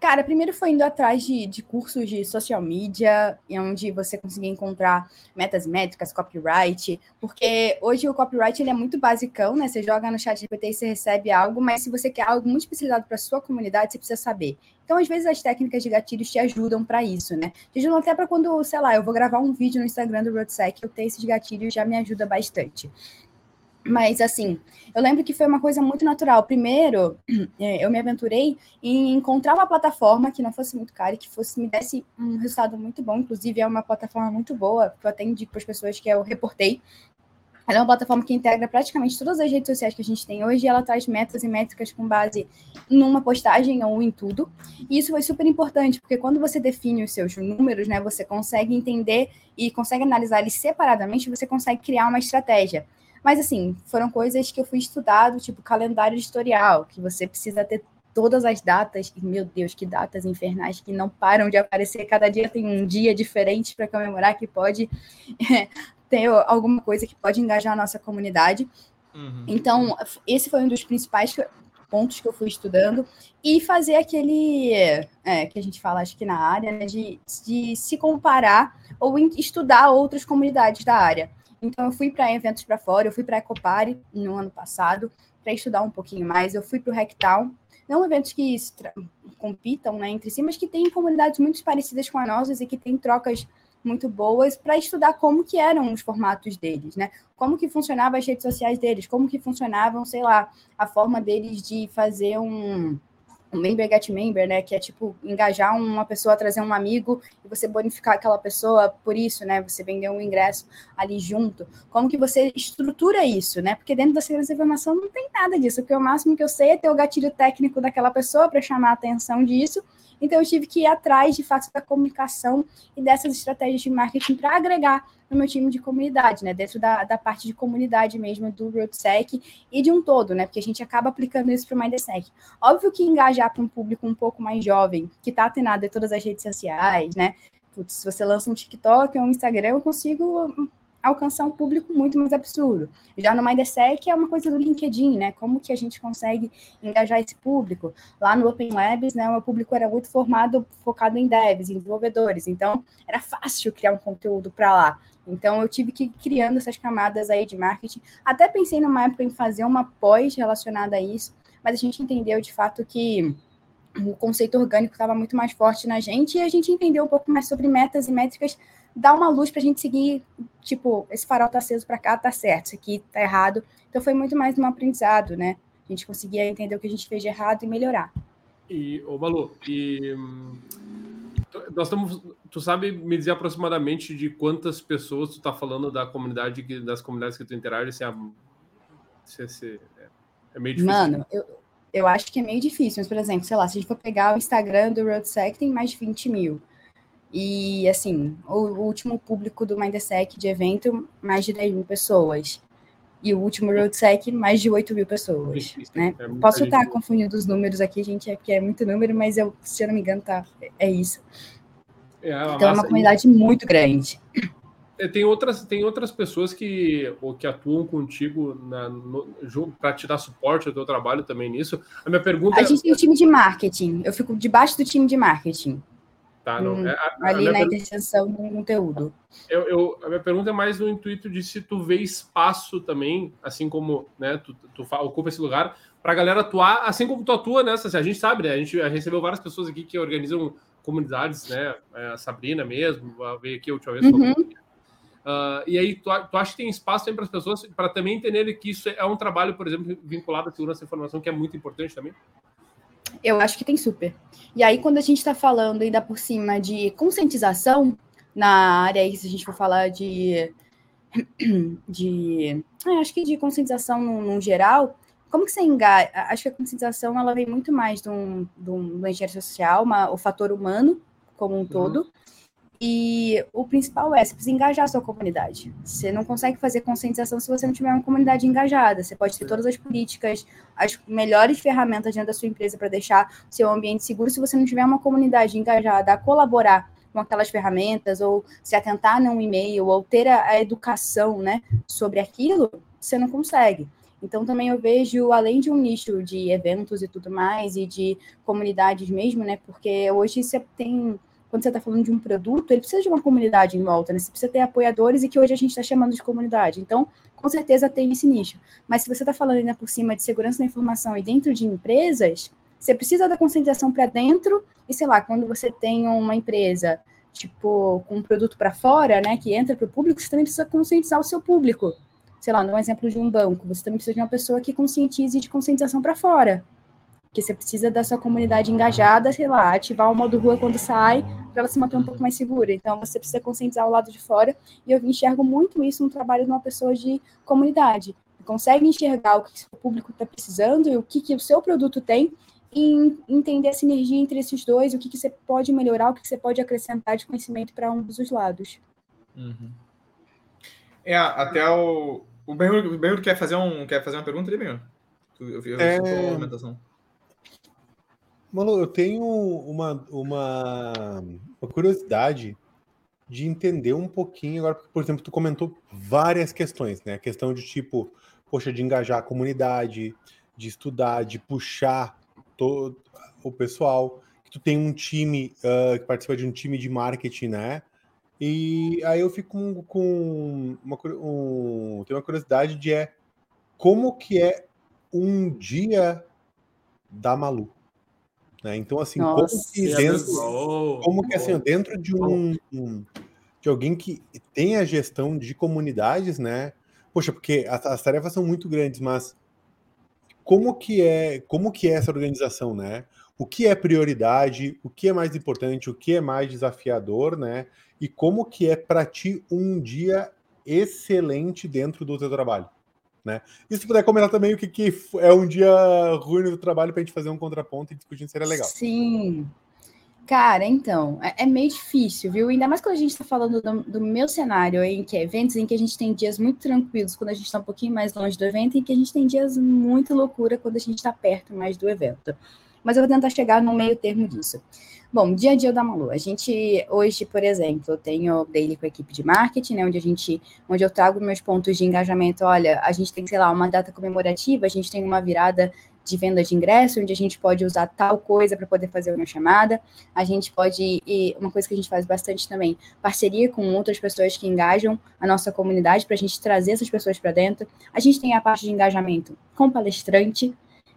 Speaker 4: Cara, primeiro foi indo atrás de, de cursos de social media, onde você conseguia encontrar metas métricas, copyright, porque hoje o copyright ele é muito basicão, né? Você joga no chat GPT e você recebe algo, mas se você quer algo muito especializado para sua comunidade, você precisa saber. Então, às vezes, as técnicas de gatilhos te ajudam para isso, né? Te ajudam até para quando, sei lá, eu vou gravar um vídeo no Instagram do RoadSec, eu ter esses gatilhos já me ajuda bastante. Mas, assim, eu lembro que foi uma coisa muito natural. Primeiro, é, eu me aventurei em encontrar uma plataforma que não fosse muito cara e que fosse me desse um resultado muito bom. Inclusive, é uma plataforma muito boa, que eu até indico para as pessoas que eu reportei. Ela é uma plataforma que integra praticamente todas as redes sociais que a gente tem hoje e ela traz metas e métricas com base numa postagem ou em tudo. E isso foi super importante, porque quando você define os seus números, né, você consegue entender e consegue analisar eles separadamente, você consegue criar uma estratégia. Mas, assim, foram coisas que eu fui estudado, tipo calendário editorial, que você precisa ter todas as datas, e meu Deus, que datas infernais que não param de aparecer, cada dia tem um dia diferente para comemorar que pode é, ter alguma coisa que pode engajar a nossa comunidade. Uhum. Então, esse foi um dos principais pontos que eu fui estudando, e fazer aquele é, que a gente fala, acho que na área, né, de, de se comparar ou estudar outras comunidades da área. Então eu fui para eventos para fora, eu fui para a Ecopare no ano passado para estudar um pouquinho mais, eu fui para o Rectal, não eventos que compitam né, entre si, mas que têm comunidades muito parecidas com as nossas e que têm trocas muito boas para estudar como que eram os formatos deles, né? Como que funcionavam as redes sociais deles, como que funcionavam, sei lá, a forma deles de fazer um um member get member, né, que é tipo engajar uma pessoa, trazer um amigo e você bonificar aquela pessoa por isso, né, você vender um ingresso ali junto. Como que você estrutura isso, né? Porque dentro da segurança da informação não tem nada disso, porque o máximo que eu sei é ter o gatilho técnico daquela pessoa para chamar a atenção disso. Então eu tive que ir atrás de fato da comunicação e dessas estratégias de marketing para agregar no meu time de comunidade, né? Dentro da, da parte de comunidade mesmo do RoadSec e de um todo, né? Porque a gente acaba aplicando isso para o MindSec. Óbvio que engajar para um público um pouco mais jovem, que está atenado em todas as redes sociais, né? Putz, se você lança um TikTok ou um Instagram, eu consigo alcançar um público muito mais absurdo. Já no MindSec é uma coisa do LinkedIn, né? Como que a gente consegue engajar esse público? Lá no Open Labs, né, o meu público era muito formado, focado em devs, em desenvolvedores, então era fácil criar um conteúdo para lá. Então eu tive que ir criando essas camadas aí de marketing. Até pensei numa época em fazer uma pós relacionada a isso, mas a gente entendeu de fato que o conceito orgânico estava muito mais forte na gente e a gente entendeu um pouco mais sobre metas e métricas, dar uma luz para a gente seguir, tipo, esse farol tá aceso para cá, tá certo, isso aqui tá errado. Então foi muito mais um aprendizado, né? A gente conseguia entender o que a gente fez de errado e melhorar.
Speaker 3: E, ô Malu, e hum, nós estamos. Tu sabe me dizer aproximadamente de quantas pessoas tu tá falando da comunidade, das comunidades que tu interage? Assim, a, se, se, é, é, meio difícil.
Speaker 4: Mano, eu, eu acho que é meio difícil, mas, por exemplo, sei lá, se a gente for pegar o Instagram do RoadSec, tem mais de 20 mil. E, assim, o, o último público do Mindsec de evento, mais de 10 mil pessoas. E o último RoadSec, mais de 8 mil pessoas. Né? É Posso estar confundindo os números aqui, gente, é porque é muito número, mas eu, se eu não me engano, tá, é isso. É, então é uma comunidade muito grande.
Speaker 3: É, tem outras, tem outras pessoas que, ou que atuam contigo para te dar suporte ao teu trabalho também nisso. A minha pergunta
Speaker 4: A gente tem o time de marketing. Eu fico debaixo do time de marketing.
Speaker 3: Tá, não,
Speaker 4: hum, é, a, ali a na per... interseção do conteúdo.
Speaker 3: Eu, eu, a minha pergunta é mais no intuito de se tu vê espaço também, assim como né, tu, tu, tu ocupa esse lugar, para a galera atuar, assim como tu atua nessa. Assim, a gente sabe, né? A gente, a gente recebeu várias pessoas aqui que organizam comunidades, né? É, a Sabrina mesmo, veio aqui a última vez. Uhum. Uh, e aí, tu, tu acha que tem espaço para as pessoas para também entenderem que isso é um trabalho, por exemplo, vinculado à segurança da informação, que é muito importante também?
Speaker 4: Eu acho que tem super. E aí, quando a gente está falando ainda por cima de conscientização na área, aí, se a gente for falar de. de ah, acho que de conscientização no, no, geral, como que você engaja? Acho que a conscientização ela vem muito mais de um, de um, engenharia social, uma, o fator humano como um uhum. todo, e o principal é, você precisa engajar a sua comunidade. Você não consegue fazer conscientização se você não tiver uma comunidade engajada. Você pode ter todas as políticas, as melhores ferramentas dentro da sua empresa para deixar o seu ambiente seguro. Se você não tiver uma comunidade engajada a colaborar com aquelas ferramentas, ou se atentar num e-mail, ou ter a, a educação né, sobre aquilo, você não consegue. Então, também eu vejo, além de um nicho de eventos e tudo mais, e de comunidades mesmo, né? Porque hoje você tem quando você está falando de um produto, ele precisa de uma comunidade em volta, né? Você precisa ter apoiadores e que hoje a gente está chamando de comunidade. Então, com certeza tem esse nicho. Mas se você está falando ainda por cima de segurança da informação e dentro de empresas, você precisa da conscientização para dentro e, sei lá, quando você tem uma empresa, tipo, com um produto para fora, né, que entra para o público, você também precisa conscientizar o seu público. Sei lá, no exemplo de um banco, você também precisa de uma pessoa que conscientize de conscientização para fora que você precisa da sua comunidade engajada, sei lá, ativar o modo rua quando sai, para ela se manter um pouco mais segura. Então, você precisa conscientizar o lado de fora, e eu enxergo muito isso no trabalho de uma pessoa de comunidade. Consegue enxergar o que o seu público está precisando e o que, que o seu produto tem, e entender a sinergia entre esses dois, o que, que você pode melhorar, o que, que você pode acrescentar de conhecimento para um dos lados.
Speaker 1: Uhum. É, até o. O Benhur quer fazer um quer fazer uma pergunta ali, Benhur? Eu, eu, eu é...
Speaker 2: Mano, eu tenho uma, uma, uma curiosidade de entender um pouquinho agora, porque, por exemplo, tu comentou várias questões, né? A questão de tipo, poxa, de engajar a comunidade, de estudar, de puxar todo o pessoal, que tu tem um time uh, que participa de um time de marketing, né? E aí eu fico com, com uma, um, tenho uma curiosidade de é como que é um dia da Malu. Né? Então, assim, Nossa, como que dentro, como que assim, dentro de um, um, de alguém que tem a gestão de comunidades, né? Poxa, porque as, as, tarefas são muito grandes, mas como que é, como que é essa organização, né? O que é prioridade, o que é mais importante, o que é mais desafiador, né? E como que é para ti um dia excelente dentro do teu trabalho? Né? E se puder comentar também o que, que é um dia ruim do trabalho para a gente fazer um contraponto e discutir seria legal.
Speaker 4: Sim. Cara, então, é, é, meio difícil, viu? Ainda mais quando a gente está falando do, do, meu cenário, em que é eventos em que a gente tem dias muito tranquilos quando a gente está um pouquinho mais longe do evento, e que a gente tem dias muito loucura quando a gente está perto mais do evento. Mas eu vou tentar chegar no meio termo disso. Bom, dia a dia da Malu. A gente, hoje, por exemplo, eu tenho daily com a equipe de marketing, né, onde a gente, onde eu trago meus pontos de engajamento. Olha, a gente tem, sei lá, uma data comemorativa, a gente tem uma virada de venda de ingresso, onde a gente pode usar tal coisa para poder fazer uma chamada. A gente pode, e uma coisa que a gente faz bastante também, parceria com outras pessoas que engajam a nossa comunidade para a gente trazer essas pessoas para dentro. A gente tem a parte de engajamento com palestrante,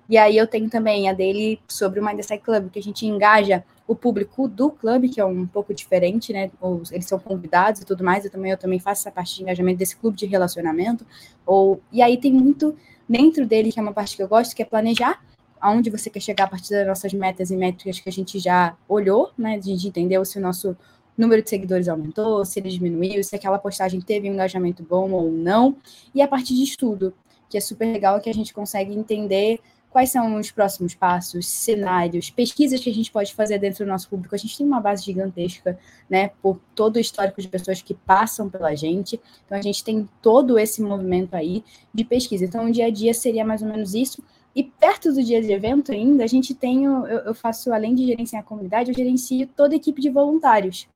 Speaker 4: e aí eu tenho também a dele sobre o Mindset Club, que a gente engaja o público do clube, que é um pouco diferente, né? Eles são convidados e tudo mais. Eu também, eu também faço essa parte de engajamento desse clube de relacionamento. Ou, e aí tem muito dentro dele, que é uma parte que eu gosto, que é planejar aonde você quer chegar a partir das nossas metas e métricas que a gente já olhou, né? A gente entendeu se o nosso número de seguidores aumentou, se ele diminuiu, se aquela postagem teve um engajamento bom ou não. E a parte de estudo, que é super legal, que a gente consegue entender quais são os próximos passos, cenários, pesquisas que a gente pode fazer dentro do nosso público. A gente tem uma base gigantesca, né, por todo o histórico de pessoas que passam pela gente. Então a gente tem todo esse movimento aí de pesquisa. Então o dia a dia seria mais ou menos isso. E perto do dia de evento ainda, a gente tem, eu, eu faço, além de gerenciar a comunidade, eu gerencio toda a equipe de voluntários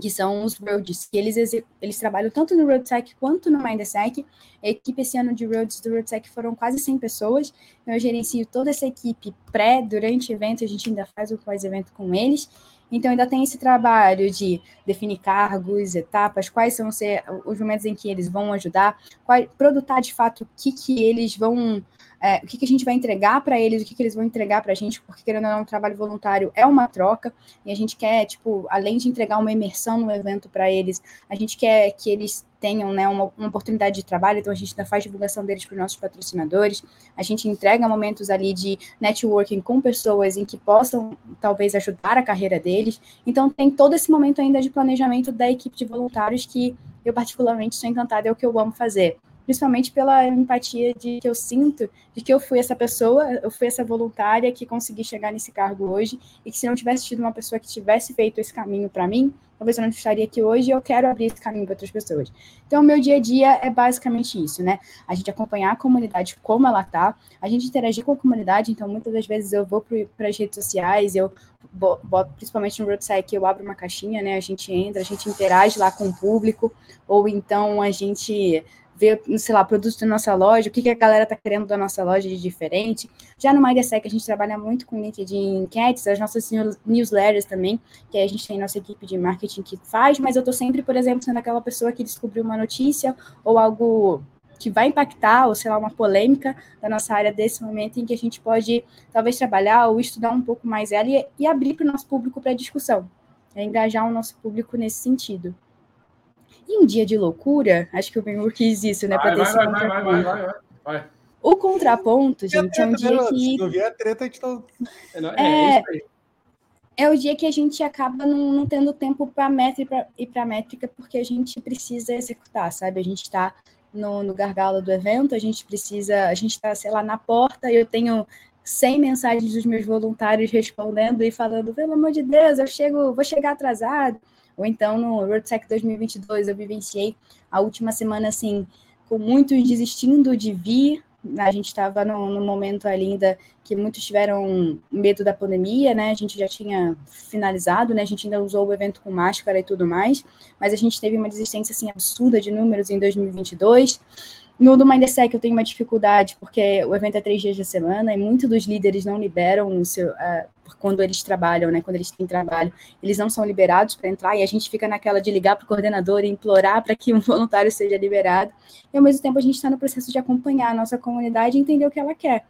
Speaker 4: que são os roads, que eles, eles trabalham tanto no RoadSec quanto no MindSec. A equipe esse ano de roads do RoadSec foram quase 100 pessoas. Eu gerencio toda essa equipe pré, durante evento, a gente ainda faz o pós-evento com eles. Então, ainda tem esse trabalho de definir cargos, etapas, quais são os momentos em que eles vão ajudar, qual, produtar de fato o que, que eles vão é, o que, que, a gente vai entregar para eles, o que, que eles vão entregar para a gente, porque querendo ou não, o trabalho voluntário é uma troca, e a gente quer, tipo, além de entregar uma imersão no evento para eles, a gente quer que eles tenham né, uma, uma, oportunidade de trabalho, então a gente ainda faz divulgação deles para os nossos patrocinadores, a gente entrega momentos ali de networking com pessoas em que possam talvez ajudar a carreira deles, então tem todo esse momento ainda de planejamento da equipe de voluntários que eu particularmente sou encantada, é o que eu amo fazer principalmente pela empatia de que eu sinto de que eu fui essa pessoa, eu fui essa voluntária que consegui chegar nesse cargo hoje e que se não tivesse tido uma pessoa que tivesse feito esse caminho para mim, talvez eu não estaria aqui hoje e eu quero abrir esse caminho para outras pessoas. Então, o meu dia a dia é basicamente isso, né? A gente acompanhar a comunidade como ela tá, a gente interagir com a comunidade, então muitas das vezes eu vou para as redes sociais, eu boto, principalmente no Roadside, eu abro uma caixinha, né? A gente entra, a gente interage lá com o público, ou então a gente ver, sei lá, produtos da nossa loja, o que, que a galera está querendo da nossa loja de diferente. Já no MindSec, a gente trabalha muito com LinkedIn Enquetes, as nossas newsletters também, que a gente tem nossa equipe de marketing que faz, mas eu estou sempre, por exemplo, sendo aquela pessoa que descobriu uma notícia ou algo que vai impactar, ou sei lá, uma polêmica da nossa área desse momento em que a gente pode talvez trabalhar ou estudar um pouco mais ela e, e abrir para o nosso público para discussão, é engajar o nosso público nesse sentido. E um dia de loucura, acho que o Ben quis isso, né? Para ter esse vai, vai, vai, vai, vai, O contraponto, gente, é um dia que. Se não a treta, a gente tá. É, é, é o dia que a gente acaba não, não tendo tempo para métrica e para métrica, porque a gente precisa executar, sabe? A gente está no, no gargalo do evento, a gente precisa, a gente está, sei lá, na porta, eu tenho 100 mensagens dos meus voluntários respondendo e falando, pelo amor de Deus, eu chego, vou chegar atrasado. Ou então no RoadSec 2022 eu vivenciei a última semana assim com muitos desistindo de vir. A gente estava no, no, momento ainda que muitos tiveram medo da pandemia, né? A gente já tinha finalizado, né? A gente ainda usou o evento com máscara e tudo mais, mas a gente teve uma desistência assim absurda de números em 2022. No do Mindsec eu tenho uma dificuldade, porque o evento é três dias da semana e muitos dos líderes não liberam o seu, quando eles trabalham, né? Quando eles têm trabalho, eles não são liberados para entrar e a gente fica naquela de ligar para o coordenador e implorar para que um voluntário seja liberado. E ao mesmo tempo a gente está no processo de acompanhar a nossa comunidade e entender o que ela quer.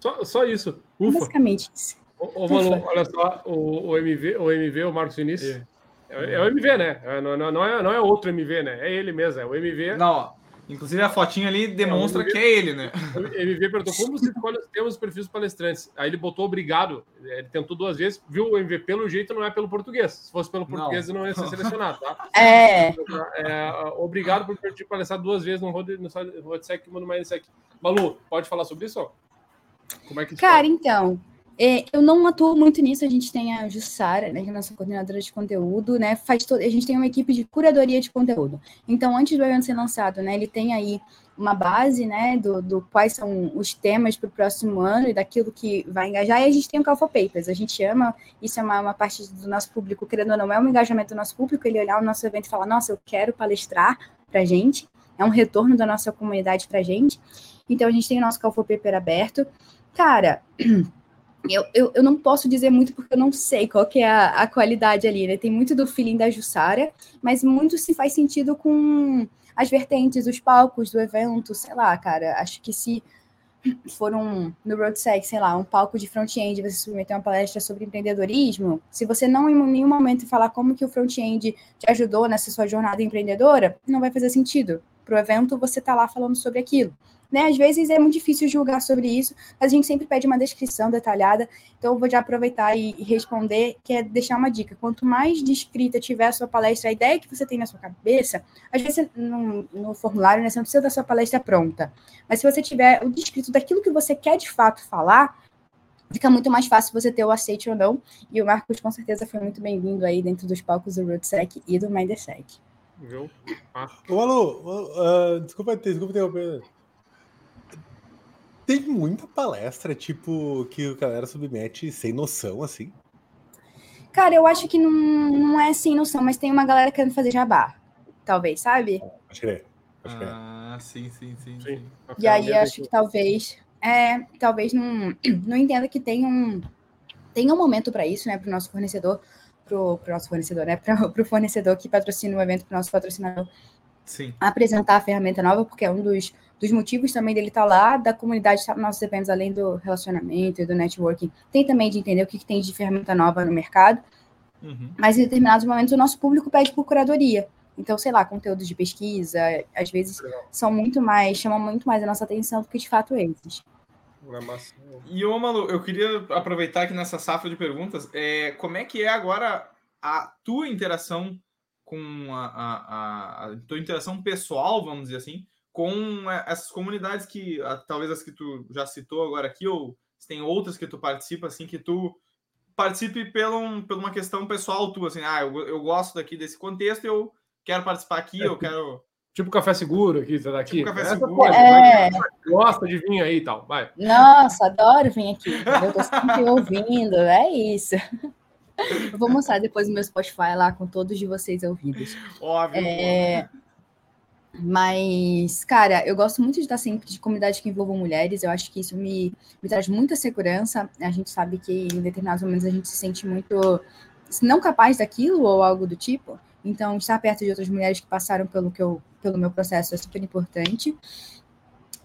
Speaker 3: Só, só isso.
Speaker 4: Ufa. Basicamente isso.
Speaker 3: Ô, Manu, olha só, o, o, MV, o MV, o Marcos Vinícius. É. É, é o MV, né? É, não, não, é, não é outro MV, né? É ele mesmo, é o MV.
Speaker 1: Não, Inclusive a fotinha ali demonstra é, que é ele, né?
Speaker 3: O MV perguntou como você escolhe os temas perfis palestrantes. Aí ele botou obrigado. Ele tentou duas vezes, viu o MV pelo jeito, não é pelo português. Se fosse pelo português, não, não ia ser selecionado, tá?
Speaker 4: É.
Speaker 3: é obrigado por ter palestrado duas vezes no Rodsec e no Mindsec. Malu, pode falar sobre isso?
Speaker 4: Como é que Cara, então, é, eu não atuo muito nisso, a gente tem a Jussara, né, que é a nossa coordenadora de conteúdo, né, faz todo, a gente tem uma equipe de curadoria de conteúdo. Então, antes do evento ser lançado, né, ele tem aí uma base, né, do, do quais são os temas para o próximo ano e daquilo que vai engajar, e a gente tem o Calfa Papers, a gente ama, isso é uma, uma parte do nosso público, querendo ou não, é um engajamento do nosso público, ele olhar o nosso evento e falar, nossa, eu quero palestrar para gente, é um retorno da nossa comunidade para gente, então a gente tem o nosso Calfa Paper aberto, cara... eu, eu, eu, não posso dizer muito porque eu não sei qual que é a, a, qualidade ali, né? Tem muito do feeling da Jussara, mas muito se faz sentido com as vertentes, os palcos do evento, sei lá, cara. Acho que se for um, no RoadSec, sei lá, um palco de front-end, você submeter uma palestra sobre empreendedorismo, se você não em nenhum momento falar como que o front-end te ajudou nessa sua jornada empreendedora, não vai fazer sentido. Para o evento, você tá lá falando sobre aquilo. Né? Às vezes é muito difícil julgar sobre isso, mas a gente sempre pede uma descrição detalhada. Então, eu vou já aproveitar e, responder, que é deixar uma dica. Quanto mais descrita tiver a sua palestra, a ideia que você tem na sua cabeça, às vezes no, no formulário, né, você não precisa da sua palestra pronta. Mas se você tiver o descrito daquilo que você quer de fato falar, fica muito mais fácil você ter o aceite ou não. E o Marcos, com certeza, foi muito bem-vindo aí dentro dos palcos do RootSec e do MindSec.
Speaker 3: Viu? Ah.
Speaker 2: Ô, Alô, uh, desculpa, desculpa interromper tem muita palestra, tipo, que a galera submete sem noção, assim.
Speaker 4: Cara, eu acho que não, não é sem noção, mas tem uma galera querendo fazer jabá, talvez, sabe?
Speaker 2: Acho que é.
Speaker 1: Ah, sim, sim, sim. sim.
Speaker 4: E aí acho que talvez, é, talvez não, não entenda que tem um, tem um momento para isso, né, para o nosso fornecedor, para o nosso fornecedor, né, para o fornecedor que patrocina o evento, para o nosso patrocinador,
Speaker 1: Sim.
Speaker 4: apresentar a ferramenta nova, porque é um dos dos motivos também dele estar tá lá, da comunidade estar nos nossos eventos, além do relacionamento e do networking. Tem também de entender o que, que tem de ferramenta nova no mercado. Uhum. Mas em determinados momentos o nosso público pede por curadoria. Então, sei lá, conteúdos de pesquisa, às vezes são muito mais, chamam muito mais a nossa atenção do que de fato esses.
Speaker 1: E ô, Malu, eu queria aproveitar aqui nessa safra de perguntas, é, como é que é agora a tua interação com a, a, a, a tua interação pessoal, vamos dizer assim, com essas comunidades que talvez as que tu já citou agora aqui ou se tem outras que tu participa assim que tu participe pelo, por uma questão pessoal tua assim ah eu, eu gosto daqui desse contexto eu quero participar aqui é, eu quero
Speaker 3: tipo café seguro aqui tá daqui tipo
Speaker 1: café seguro
Speaker 4: é...
Speaker 3: gosta de vir aí e tal vai.
Speaker 4: Nossa adoro vir aqui eu tô sempre ouvindo é isso. Eu vou mostrar depois o meu Spotify lá com todos de vocês ouvidos.
Speaker 1: Óbvio
Speaker 4: é... Mas, cara, eu gosto muito de estar sempre de comunidades que envolvam mulheres. Eu acho que isso me, me traz muita segurança. A gente sabe que em determinados momentos a gente se sente muito não capaz daquilo ou algo do tipo. Então, estar perto de outras mulheres que passaram pelo, que eu, pelo meu processo é super importante.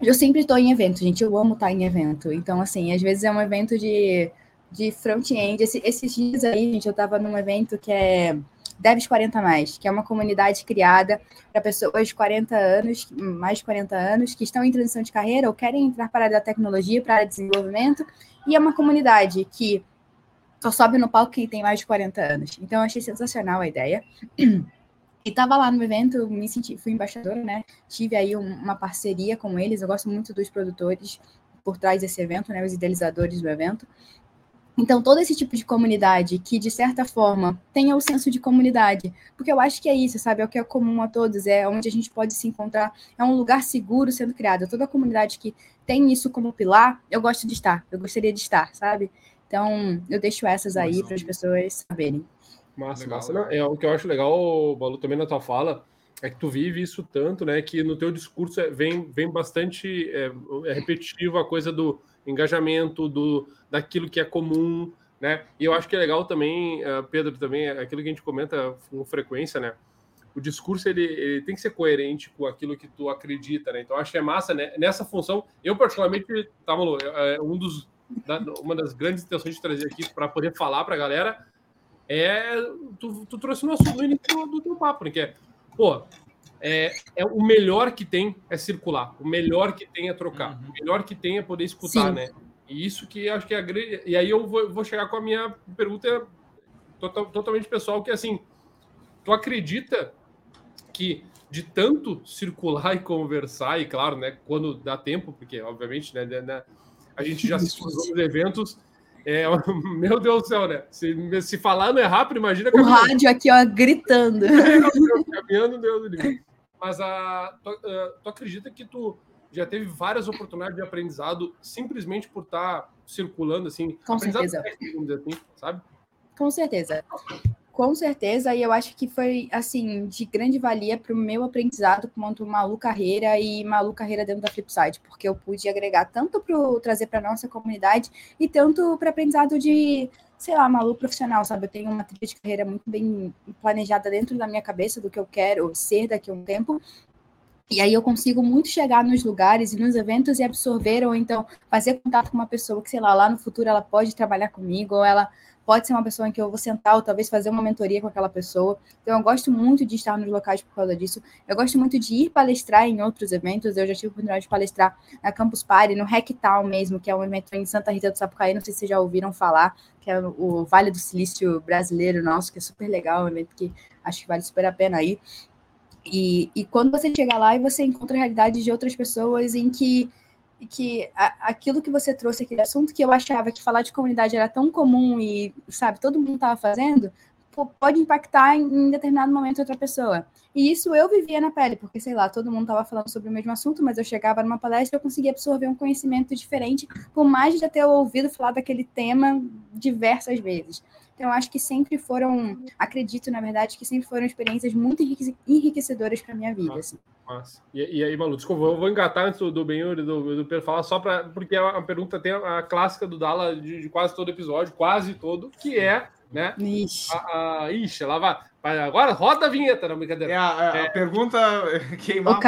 Speaker 4: Eu sempre estou em evento, gente. Eu amo estar em evento. Então, assim, às vezes é um evento de, de front-end. Esse, esses dias aí, gente, eu estava num evento que é Devs 40 Mais, que é uma comunidade criada para pessoas de 40 anos, mais de 40 anos, que estão em transição de carreira ou querem entrar para a área da tecnologia, para a área de desenvolvimento, e é uma comunidade que só sobe no palco quem tem mais de 40 anos. Então, achei sensacional a ideia. E estava lá no evento, me senti, fui embaixadora, né? Tive aí um, uma parceria com eles. Eu gosto muito dos produtores por trás desse evento, né? Os idealizadores do evento. Então, todo esse tipo de comunidade que, de certa forma, tenha o senso de comunidade, porque eu acho que é isso, sabe? É o que é comum a todos, é onde a gente pode se encontrar, é um lugar seguro sendo criado. Toda comunidade que tem isso como pilar, eu gosto de estar, eu gostaria de estar, sabe? Então, eu deixo essas aí para as pessoas saberem.
Speaker 3: Massa, legal, massa. Não, é o que eu acho legal, Balu, também na tua fala, é que tu vive isso tanto, né, que no teu discurso é, vem, vem bastante é, é repetitivo a coisa do engajamento, do daquilo que é comum, né? E eu acho que é legal também, uh, Pedro, também aquilo que a gente comenta com frequência, né? O discurso ele, ele, tem que ser coerente com aquilo que tu acredita, né? Então acho que é massa né? nessa função. Eu particularmente, tá maluco, é um dos da, uma das grandes intenções de trazer aqui para poder falar para a galera é tu, tu trouxe no assunto no início do teu papo, né? Que é, pô, é, é, o melhor que tem é circular, o melhor que tem é trocar, uhum. o melhor que tem é poder escutar, Sim. né? E isso que acho que é a grande. E aí eu vou, vou chegar com a minha pergunta total, totalmente pessoal, que é assim: tu acredita que de tanto circular e conversar, e claro, né, quando dá tempo, porque obviamente, né, né a gente já se nos eventos. É, meu Deus do céu, né? Se, se falar não é rápido, imagina.
Speaker 4: O rádio aqui, ó, gritando.
Speaker 3: caminhando, Deus do Mas a, tu, uh, tu acredita que tu já teve várias oportunidades de aprendizado simplesmente por estar tá circulando assim?
Speaker 4: Com certeza.
Speaker 3: Técnico, assim, sabe?
Speaker 4: Com certeza. Com certeza, e eu acho que foi, assim, de grande valia para o meu aprendizado quanto Malu Carreira e Malu Carreira dentro da Flipside, porque eu pude agregar tanto para trazer para nossa comunidade e tanto para aprendizado de, sei lá, Malu profissional, sabe? Eu tenho uma trilha de carreira muito bem planejada dentro da minha cabeça do que eu quero ser daqui a um tempo, e aí eu consigo muito chegar nos lugares e nos eventos e absorver, ou então fazer contato com uma pessoa que, sei lá, lá no futuro ela pode trabalhar comigo, ou ela pode ser uma pessoa em que eu vou sentar ou talvez fazer uma mentoria com aquela pessoa. Então, eu gosto muito de estar nos locais por causa disso. Eu gosto muito de ir palestrar em outros eventos. Eu já tive a oportunidade de palestrar na Campus Party, no Hacktown mesmo, que é um evento em Santa Rita do Sapucaí. Não sei se vocês já ouviram falar, que é o Vale do Silício brasileiro nosso, que é super legal, um evento que acho que vale super a pena aí. E, e quando você chega lá e você encontra a realidade de outras pessoas em que que a, aquilo que você trouxe, aquele assunto que eu achava que falar de comunidade era tão comum e, sabe, todo mundo estava fazendo, pode impactar em, em, determinado momento outra pessoa. E isso eu vivia na pele, porque, sei lá, todo mundo estava falando sobre o mesmo assunto, mas eu chegava numa palestra e eu conseguia absorver um conhecimento diferente, por mais de já ter ouvido falar daquele tema diversas vezes. Então, acho que sempre foram, acredito, na verdade, que sempre foram experiências muito enriquecedoras para minha vida. Assim.
Speaker 3: Massa. E, e, aí, Malu, desculpa, eu vou engatar antes do Benhur e do, do Pedro falar, só para. Porque a, a, pergunta tem a, a clássica do Dala de, de, quase todo episódio, quase todo, que é, né?
Speaker 4: Ixi.
Speaker 3: A, a, ixi, ela vai. Agora roda a vinheta, não brincadeira.
Speaker 1: É a, a, é, a pergunta queimar.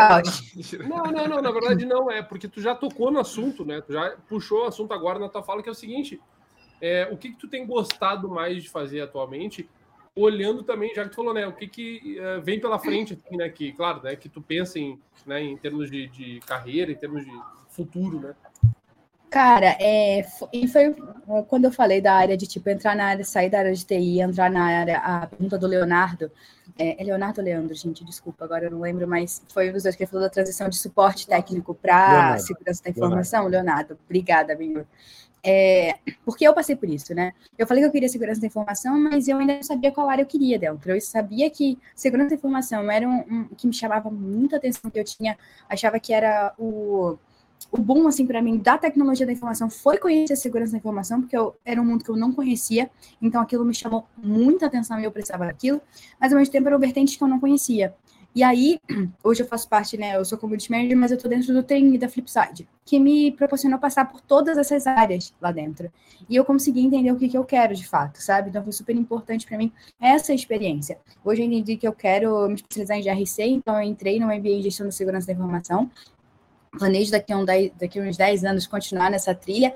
Speaker 3: Não, não, não, na verdade não é, porque tu já tocou no assunto, né? Tu já puxou o assunto agora na tua fala, que é o seguinte: é, o que, que tu tem gostado mais de fazer atualmente? Olhando também, já que tu falou, né? O que, que uh, vem pela frente, assim, né? Que, claro, né? Que tu pensa em, né, em termos de, de carreira, em termos de futuro, né?
Speaker 4: Cara, é, foi, foi quando eu falei da área de tipo entrar na área, sair da área de TI, entrar na área, a pergunta do Leonardo, é, é Leonardo ou Leandro, gente, desculpa, agora eu não lembro, mas foi um dos dois que falou da transição de suporte técnico para segurança da informação, Leonardo, Leonardo obrigada, amigo. É, porque eu passei por isso, né? Eu falei que eu queria segurança da informação, mas eu ainda não sabia qual área eu queria dentro. Eu sabia que segurança da informação era um, um que me chamava muita atenção, que eu tinha, achava que era o, o boom, assim, para mim, da tecnologia da informação foi conhecer a segurança da informação, porque eu, era um mundo que eu não conhecia, então aquilo me chamou muita atenção e eu precisava daquilo, mas ao mesmo tempo eram vertentes que eu não conhecia. E aí, hoje eu faço parte, né? Eu sou community manager, mas eu estou dentro do trainee da Flipside, que me proporcionou passar por todas essas áreas lá dentro. E eu consegui entender o que, que eu quero de fato, sabe? Então foi super importante para mim essa experiência. Hoje eu entendi que eu quero me especializar em GRC, então eu entrei no MBA em Gestão da Segurança da Informação. Planejo daqui um daqui uns 10 anos continuar nessa trilha.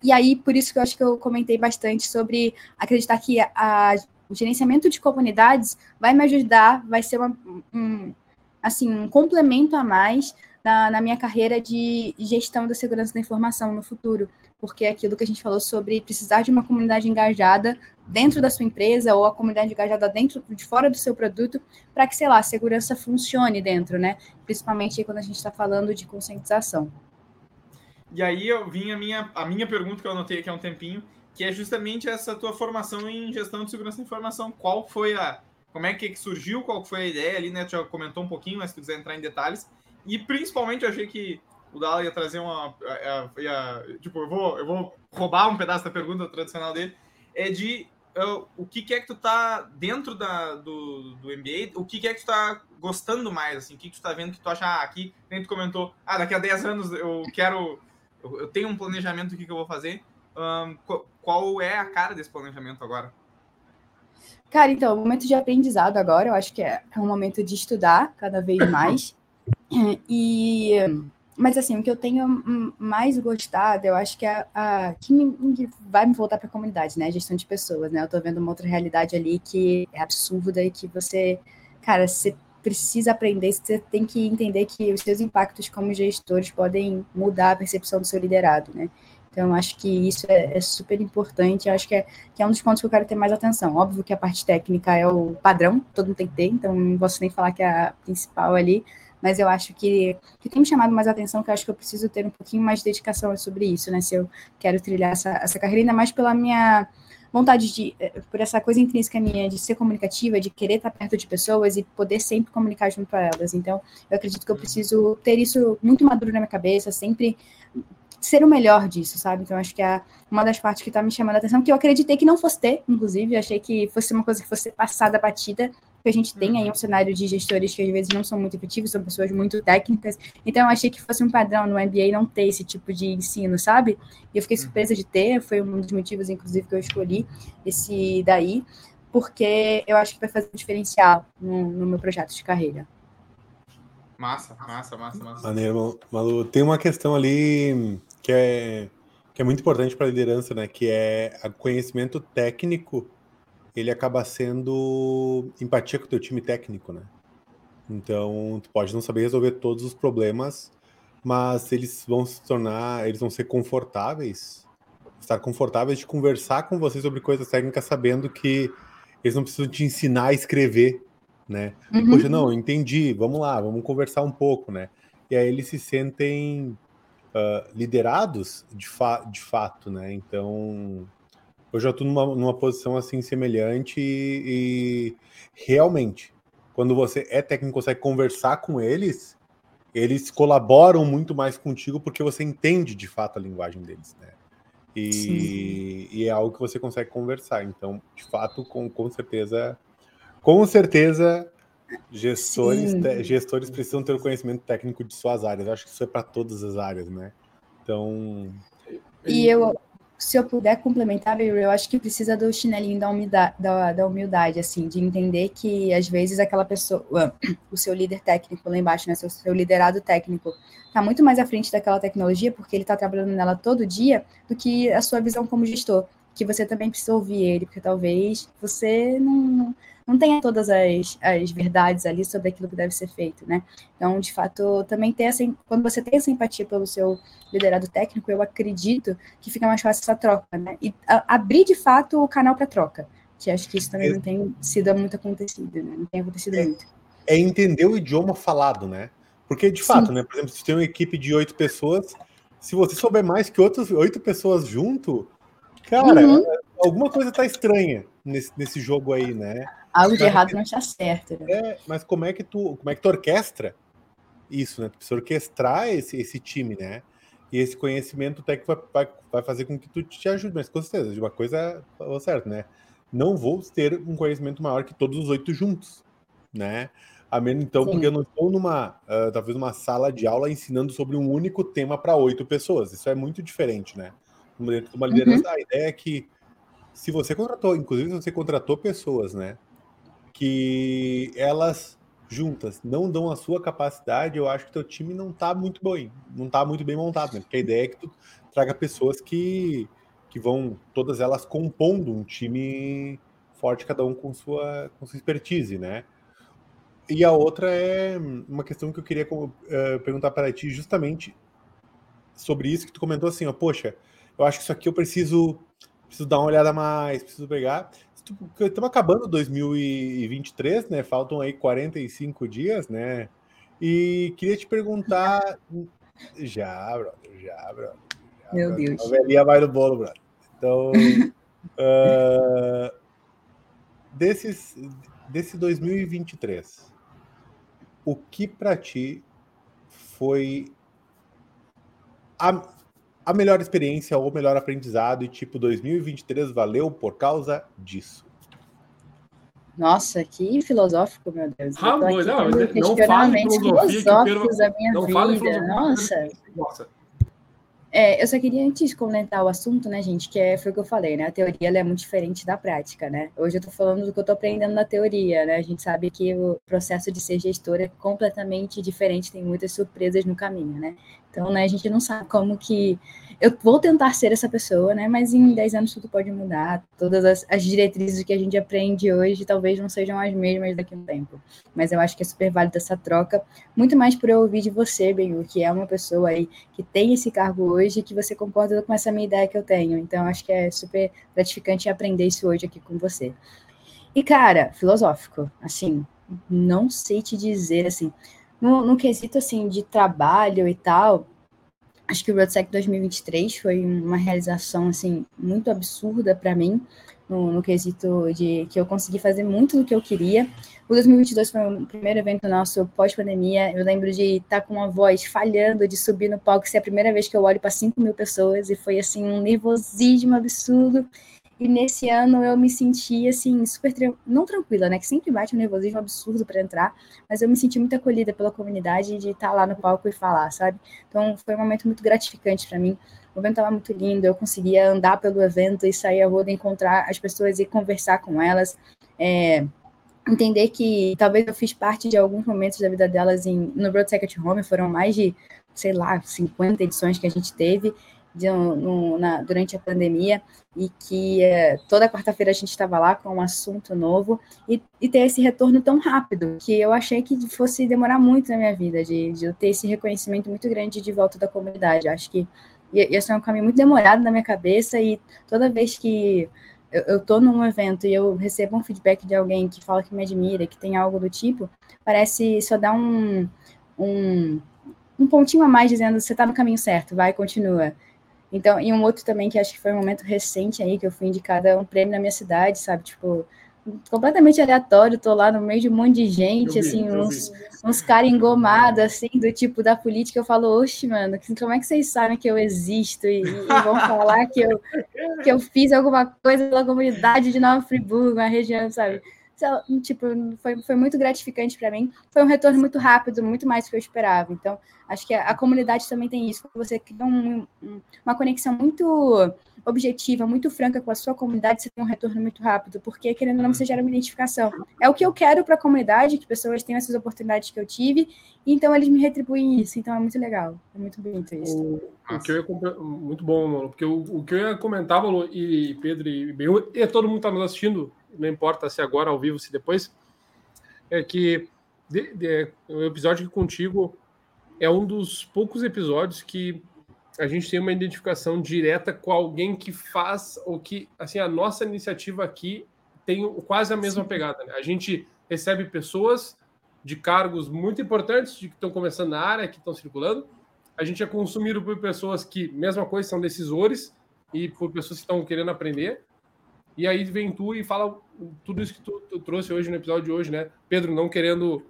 Speaker 4: E aí, por isso que eu acho que eu comentei bastante sobre acreditar que a o gerenciamento de comunidades vai me ajudar, vai ser uma, um, assim, um complemento a mais na, na, minha carreira de gestão da segurança da informação no futuro, porque é aquilo que a gente falou sobre precisar de uma comunidade engajada dentro da sua empresa ou a comunidade engajada dentro de fora do seu produto para que, sei lá, a segurança funcione dentro, né? Principalmente quando a gente está falando de conscientização.
Speaker 1: E aí eu vim a minha, a minha pergunta que eu anotei aqui há um tempinho, que é justamente essa tua formação em gestão de segurança da informação. Qual foi a. Como é que surgiu? Qual foi a ideia ali, né? Tu já comentou um pouquinho, mas se quiser entrar em detalhes. E principalmente eu achei que o Dala ia trazer uma. Tipo, eu vou, eu vou roubar um pedaço da pergunta tradicional dele. É de uh, o que, que, é que tu tá dentro da, do, do MBA, o que, que, é que tu tá gostando mais, assim, o que, que tu tá vendo que tu acha ah, aqui, nem tu comentou, ah, daqui a 10 anos eu quero, eu, eu tenho um planejamento do que, que eu vou fazer, um, qual, é a cara desse planejamento agora?
Speaker 4: Cara, então, o momento de aprendizado agora, eu acho que é, é um momento de estudar cada vez mais, e mas assim, o que eu tenho mais gostado, eu acho que é a, a que, me, que vai me voltar para a comunidade, né? Gestão de pessoas, né? Eu estou vendo uma outra realidade ali que é absurda e que você, cara, você precisa aprender, você tem que entender que os seus impactos como gestores podem mudar a percepção do seu liderado, né? Então, acho que isso é, é, super importante. Acho que é, que é um dos pontos que eu quero ter mais atenção. Óbvio que a parte técnica é o padrão, todo mundo tem que ter, então não posso nem falar que é a principal ali mas eu acho que, que tem me chamado mais atenção, que eu acho que eu preciso ter um pouquinho mais de dedicação sobre isso, né? Se eu quero trilhar essa, essa carreira, ainda mais pela minha vontade de, eh, por essa coisa intrínseca minha de ser comunicativa, de querer estar perto de pessoas e poder sempre comunicar junto a elas. Então, eu acredito que eu preciso ter isso muito maduro na minha cabeça, sempre ser o melhor disso, sabe? Então, acho que é uma das partes que está me chamando a atenção, que eu acreditei que não fosse ter, inclusive, eu achei que fosse uma coisa que fosse passada batida, que a gente tem aí um uhum. cenário de gestores que às vezes não são muito efetivos, são pessoas muito técnicas. Então, eu achei que fosse um padrão no MBA não ter esse tipo de ensino, sabe? E eu fiquei uhum. surpresa de ter, foi um dos motivos, inclusive, que eu escolhi esse daí, porque eu acho que vai fazer um diferencial no, no meu projeto de carreira.
Speaker 1: Massa, massa, massa, massa.
Speaker 2: Maneiro, Malu. Tem uma questão ali que é, que é muito importante para a liderança, né? Que é o conhecimento técnico ele acaba sendo empatia com o teu time técnico, né? Então, tu pode não saber resolver todos os problemas, mas eles vão se tornar, eles vão ser confortáveis, estar confortáveis de conversar com você sobre coisas técnicas, sabendo que eles não precisam te ensinar a escrever, né? Uhum. Poxa, não, entendi, vamos lá, vamos conversar um pouco, né? E aí eles se sentem uh, liderados de, fa de fato, né? Então, eu já estou numa, numa posição assim semelhante e, e, realmente, quando você é técnico, consegue conversar com eles, eles colaboram muito mais contigo porque você entende de fato a linguagem deles, né? E, e é algo que você consegue conversar. Então, de fato, com, com certeza, com certeza, gestores, te, gestores precisam ter o conhecimento técnico de suas áreas. Eu acho que isso é para todas as áreas, né? Então.
Speaker 4: E eu, se eu puder complementar, eu acho que precisa do chinelinho da humildade, da, da humildade, assim, de entender que às vezes aquela pessoa, o seu líder técnico lá embaixo, né, seu, seu liderado técnico, está muito mais à frente daquela tecnologia porque ele está trabalhando nela todo dia do que a sua visão como gestor, que você também precisa ouvir ele, porque talvez você não não tenha todas as, as verdades ali sobre aquilo que deve ser feito, né? Então, de fato, também ter essa, quando você tem essa empatia pelo seu liderado técnico, eu acredito que fica mais fácil essa troca, né? E a, abrir de fato o canal para troca, que acho que isso também não tem sido muito acontecido, né? Não tem acontecido
Speaker 2: é,
Speaker 4: muito.
Speaker 2: É entender o idioma falado, né? Porque, de fato, né? Por exemplo, se tem uma equipe de oito pessoas, se você souber mais que outras oito pessoas junto, cara, uhum. alguma coisa tá estranha nesse, nesse jogo aí, né?
Speaker 4: Algo de errado não está certo.
Speaker 2: Né? É, mas como é que tu, como é que tu orquestra isso, né? Tu precisa orquestrar esse, esse time, né? E esse conhecimento técnico vai, vai, vai fazer com que tu te ajude, mas com certeza, de uma coisa falou certo, né? Não vou ter um conhecimento maior que todos os oito juntos, né? A menos então, Sim. porque eu não estou numa, uh, talvez uma sala de aula ensinando sobre um único tema para oito pessoas. Isso é muito diferente, né? Dentro de uma liderança, uhum. a ideia é que se você contratou, inclusive se você contratou pessoas, né? Que elas juntas não dão a sua capacidade, eu acho que teu time não está muito bem, não tá muito bem montado, né? Porque a ideia é que tu traga pessoas que, que vão, todas elas compondo um time forte, cada um com sua, com sua expertise, né? E a outra é uma questão que eu queria uh, perguntar para ti justamente sobre isso que tu comentou assim, ó, poxa, eu acho que isso aqui eu preciso preciso dar uma olhada mais, preciso pegar estamos acabando 2023, né? Faltam aí 45 dias, né? E queria te perguntar. Já, brother, já, brother. Já,
Speaker 4: Meu brother. Deus.
Speaker 2: A velhinha vai no bolo, brother. Então, uh, desses, desse 2023, o que para ti foi a, a melhor experiência ou o melhor aprendizado e tipo 2023 valeu por causa disso?
Speaker 4: Nossa, que filosófico, meu Deus.
Speaker 3: Ah, não, não, não fale
Speaker 4: filosóficos da minha não vida. Nossa. Nossa. É, eu só queria antes comentar o assunto, né, gente, que é, foi o que eu falei, né? A teoria é muito diferente da prática, né? Hoje eu tô falando do que eu tô aprendendo na teoria, né? A gente sabe que o processo de ser gestor é completamente diferente, tem muitas surpresas no caminho, né? Então, né, a gente não sabe como que eu vou tentar ser essa pessoa, né? Mas em 10 anos tudo pode mudar. Todas as, as, diretrizes que a gente aprende hoje talvez não sejam as mesmas daqui a um tempo. Mas eu acho que é super válido essa troca. Muito mais por eu ouvir de você, Benhu, que é uma pessoa aí que tem esse cargo hoje, que você concorda com essa minha ideia que eu tenho. Então, acho que é super gratificante aprender isso hoje aqui com você. E, cara, filosófico, assim, não sei te dizer, assim, no, no quesito, assim, de trabalho e tal, acho que o RoadSec 2023 foi uma realização assim muito absurda para mim no, no, quesito de que eu consegui fazer muito do que eu queria. O 2022 foi o primeiro evento nosso pós-pandemia. Eu lembro de estar com uma voz falhando, de subir no palco, ser a primeira vez que eu olho para 5 mil pessoas e foi assim um nervosismo absurdo. E nesse ano eu me senti, assim, super, não tranquila, né? Que sempre bate um nervosismo absurdo para entrar, mas eu me senti muito acolhida pela comunidade de estar lá no palco e falar, sabe? Então foi um momento muito gratificante para mim. O evento estava muito lindo, eu conseguia andar pelo evento e sair à rua, encontrar as pessoas e conversar com elas. É, entender que talvez eu fiz parte de alguns momentos da vida delas em, no Road Secret Home, foram mais de, sei lá, 50 edições que a gente teve, de, no, na, durante a pandemia e que é, toda quarta-feira a gente estava lá com um assunto novo e, e, ter esse retorno tão rápido que eu achei que fosse demorar muito na minha vida de, de eu ter esse reconhecimento muito grande de volta da comunidade. Acho que ia ser um caminho muito demorado na minha cabeça e toda vez que eu, tô num evento e eu recebo um feedback de alguém que fala que me admira, que tem algo do tipo, parece só dar um, um, um pontinho a mais dizendo você está no caminho certo, vai, continua. Então, e um outro também que acho que foi um momento recente aí, que eu fui indicada um prêmio na minha cidade, sabe? Tipo, completamente aleatório, tô lá no meio de um monte de gente, vi, assim, uns, uns caras engomados, assim, do tipo da política, eu falo, oxe, mano, como é que vocês sabem que eu existo e, e vão falar que eu, que eu fiz alguma coisa pela comunidade de Nova Friburgo, uma região, sabe? Tipo, foi, foi muito gratificante para mim. Foi um retorno muito rápido, muito mais do que eu esperava. Então, acho que a, a comunidade também tem isso. Você cria um, um, uma conexão muito objetiva, muito franca com a sua comunidade, você tem um retorno muito rápido, porque querendo ou não, você gera uma identificação. É o que eu quero para a comunidade, que pessoas tenham essas oportunidades que eu tive, então eles me retribuem isso. Então é muito legal, é muito bonito isso.
Speaker 3: O, o que eu ia, muito bom, Mano, porque o, o que eu ia comentar, Mano, e Pedro e, e todo mundo está nos assistindo, não importa se agora ao vivo, se depois, é que de, de, o episódio contigo é um dos poucos episódios que a gente tem uma identificação direta com alguém que faz o que, assim, a nossa iniciativa aqui tem quase a mesma Sim. pegada. Né? A gente recebe pessoas de cargos muito importantes, de que estão começando na área, que estão circulando. A gente é consumido por pessoas que, mesma coisa, são decisores e por pessoas que estão querendo aprender. E aí vem tu e fala tudo isso que tu, tu trouxe hoje no episódio de hoje, né? Pedro, não querendo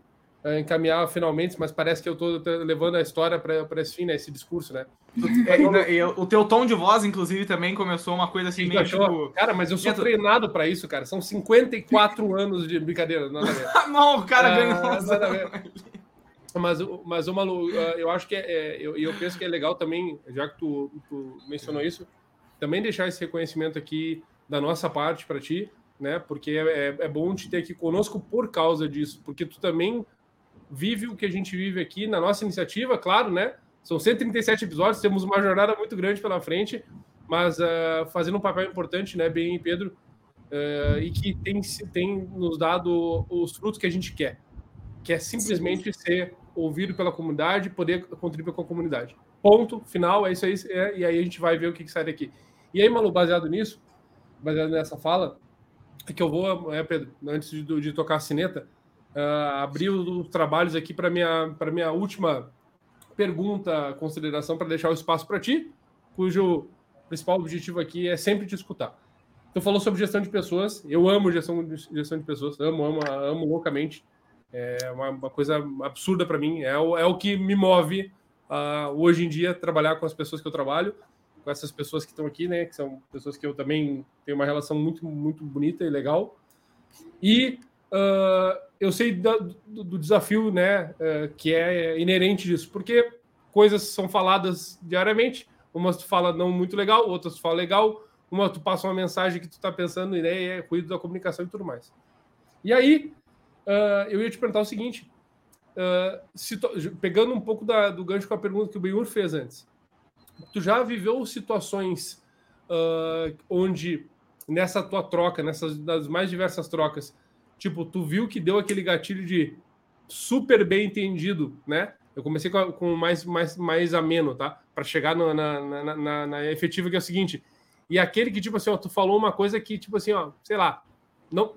Speaker 3: é, encaminhar finalmente, mas parece que eu estou levando a história para esse fim, né? Esse discurso, né?
Speaker 1: É, e, e, o teu tom de voz, inclusive, também começou uma coisa assim, meio tipo...
Speaker 3: Cara, mas eu sou treinado para isso, cara. São 54 anos de brincadeira. Ver.
Speaker 1: não, o cara ah, ganhou.
Speaker 3: Mas, mas uma, ah, eu acho que é, é, eu, eu penso que é legal também, já que tu, tu mencionou isso, também deixar esse reconhecimento aqui da nossa parte para ti, né? Porque é, é, é bom te ter aqui conosco por causa disso, porque tu também vive o que a gente vive aqui na nossa iniciativa, claro, né? São 137 episódios, temos uma jornada muito grande pela frente, mas uh, fazendo um papel importante, né, bem Pedro, uh, e que tem, tem nos dado os frutos que a gente quer, que é simplesmente Sim. ser ouvido pela comunidade, poder contribuir com a comunidade. Ponto, final, é isso aí, é, e aí a gente vai ver o que, que sai daqui. E aí, Malu, baseado nisso, baseado nessa fala, é que eu vou, é, Pedro, antes de, de tocar a sineta, uh, abrir os trabalhos aqui para minha para minha última pergunta, consideração para deixar o espaço para ti, cujo principal objetivo aqui é sempre te escutar. Tu falou sobre gestão de pessoas. Eu amo gestão de, gestão de pessoas, amo, amo, amo loucamente. É uma, uma coisa absurda para mim. É o, é o que me move uh, hoje em dia trabalhar com as pessoas que eu trabalho. Com essas pessoas que estão aqui, né? Que são pessoas que eu também tenho uma relação muito, muito bonita e legal. E uh, eu sei do, do, desafio, né? Uh, que é inerente disso, porque coisas são faladas diariamente. Umas tu fala não muito legal, outras tu fala legal. Uma tu passa uma mensagem que tu tá pensando, né? E é cuido da comunicação e tudo mais. E aí, uh, eu ia te perguntar o seguinte: uh, pegando um pouco da, do gancho com a pergunta que o Benhur fez antes, tu já viveu situações uh, onde nessa tua troca, nessas das mais diversas trocas, tipo, tu viu que deu aquele gatilho de super bem entendido, né? Eu comecei com, mais, mais, mais ameno, tá? Para chegar no, na, na, na, na, efetiva, que é o seguinte. E aquele que, tipo assim, ó, tu falou uma coisa que, tipo assim, ó, sei lá, não,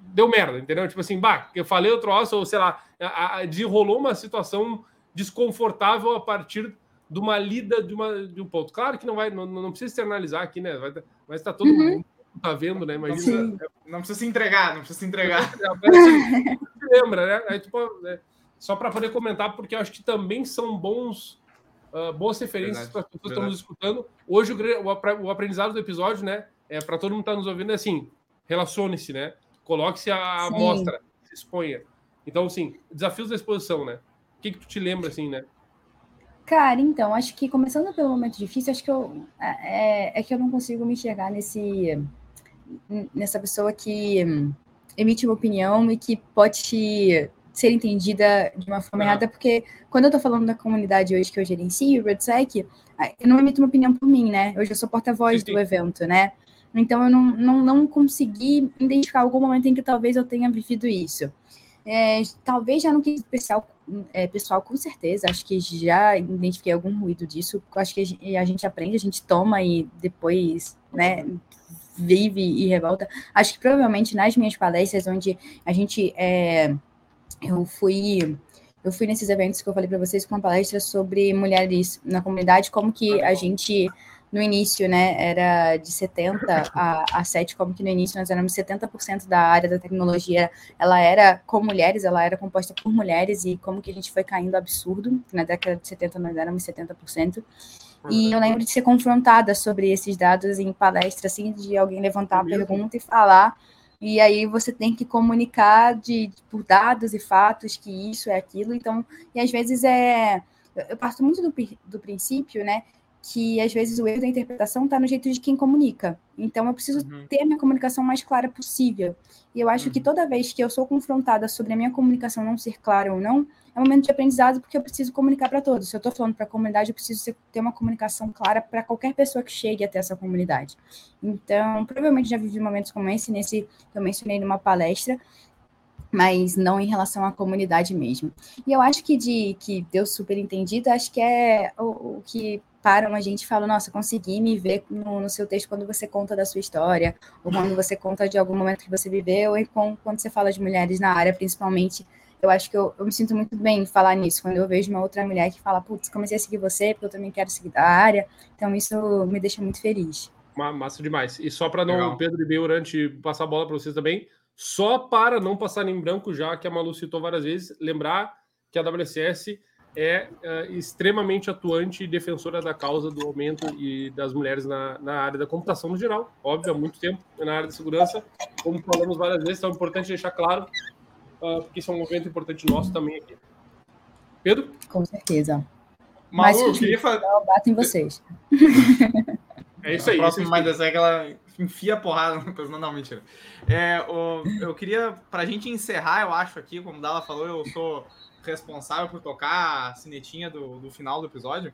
Speaker 3: deu merda, entendeu? Tipo assim, bah, eu falei outro troço, ou sei lá, a, a, desenrolou uma situação desconfortável a partir de uma lida de, uma, de um ponto. Claro que não vai, não, não precisa externalizar aqui, né? Vai, mas tá todo uhum. mundo tá vendo, né? Imagina.
Speaker 1: Não precisa se entregar, não precisa se entregar.
Speaker 3: lembra, né? Aí, tipo, né? Só para poder comentar, porque eu acho que também são bons, uh, boas referências para as pessoas que estão nos escutando. Hoje, o, o, aprendizado do episódio, né? É para todo mundo que está nos ouvindo, é assim: relacione-se, né? Coloque-se à mostra, se exponha. Então, assim, desafios da exposição, né? O que, que tu te lembra, assim, né?
Speaker 4: Cara, então, acho que começando pelo momento difícil, acho que eu é, é que eu não consigo me enxergar nesse nessa pessoa que emite uma opinião e que pode ser entendida de uma forma errada, porque quando eu tô falando da comunidade hoje que eu gerencio, o RedSec, eu não emito uma opinião por mim, né? Hoje eu sou porta-voz do evento, né? Então eu não, não, não consegui identificar algum momento em que talvez eu tenha vivido isso. É, talvez já no que especial, é, pessoal, com certeza, acho que já identifiquei algum ruído disso. Acho que a gente aprende, a gente toma e depois, né, vive e revolta. Acho que provavelmente nas minhas palestras, onde a gente. É, eu fui. Eu fui nesses eventos que eu falei para vocês com uma palestra sobre mulheres na comunidade, como que a gente no início, né, era de 70 a, a 7, como que no início nós éramos 70% da área da tecnologia, ela era com mulheres, ela era composta por mulheres, e como que a gente foi caindo absurdo, na década de 70 nós éramos 70%, e eu lembro de ser confrontada sobre esses dados em palestra, assim, de alguém levantar a pergunta e falar, e aí você tem que comunicar de, por dados e fatos que isso é aquilo, então, e às vezes é, eu parto muito do, do princípio, né, que às vezes o erro da interpretação está no jeito de quem comunica. Então eu preciso uhum. ter a minha comunicação mais clara possível. E eu acho uhum. que toda vez que eu sou confrontada sobre a minha comunicação não ser clara ou não, é um momento de aprendizado porque eu preciso comunicar para todos. Se eu estou falando para a comunidade, eu preciso ter uma comunicação clara para qualquer pessoa que chegue até essa comunidade. Então, provavelmente já vivi momentos como esse, nesse que eu mencionei numa palestra, mas não em relação à comunidade mesmo. E eu acho que de que deu super entendido, acho que é o, o que param a gente e falam, nossa, consegui me ver no, no, seu texto quando você conta da sua história, ou quando você conta de algum momento que você viveu, e com, quando você fala de mulheres na área, principalmente. Eu acho que eu, eu me sinto muito bem em falar nisso, quando eu vejo uma outra mulher que fala, putz, comecei a seguir você, porque eu também quero seguir da área. Então, isso me deixa muito feliz.
Speaker 3: Massa demais. E só para não, Legal. Pedro e Bel, antes passar a bola para vocês também, só para não passar em branco, já que a Malu citou várias vezes, lembrar que a WCS é, é extremamente atuante e defensora da causa do aumento e das mulheres na, na área da computação no geral, óbvio, há muito tempo na área da segurança, como falamos várias vezes, então é importante deixar claro, uh, porque isso é um movimento importante nosso também aqui. Pedro?
Speaker 4: Com certeza.
Speaker 1: Malu, eu queria fazer...
Speaker 4: Eu bato em vocês.
Speaker 1: É isso aí. A próxima mais dessa é que ela enfia a porrada. Não, não mentira. É, o, eu queria, pra gente encerrar, eu acho aqui, como Dala falou, eu sou responsável por tocar a sinetinha do, do final do episódio.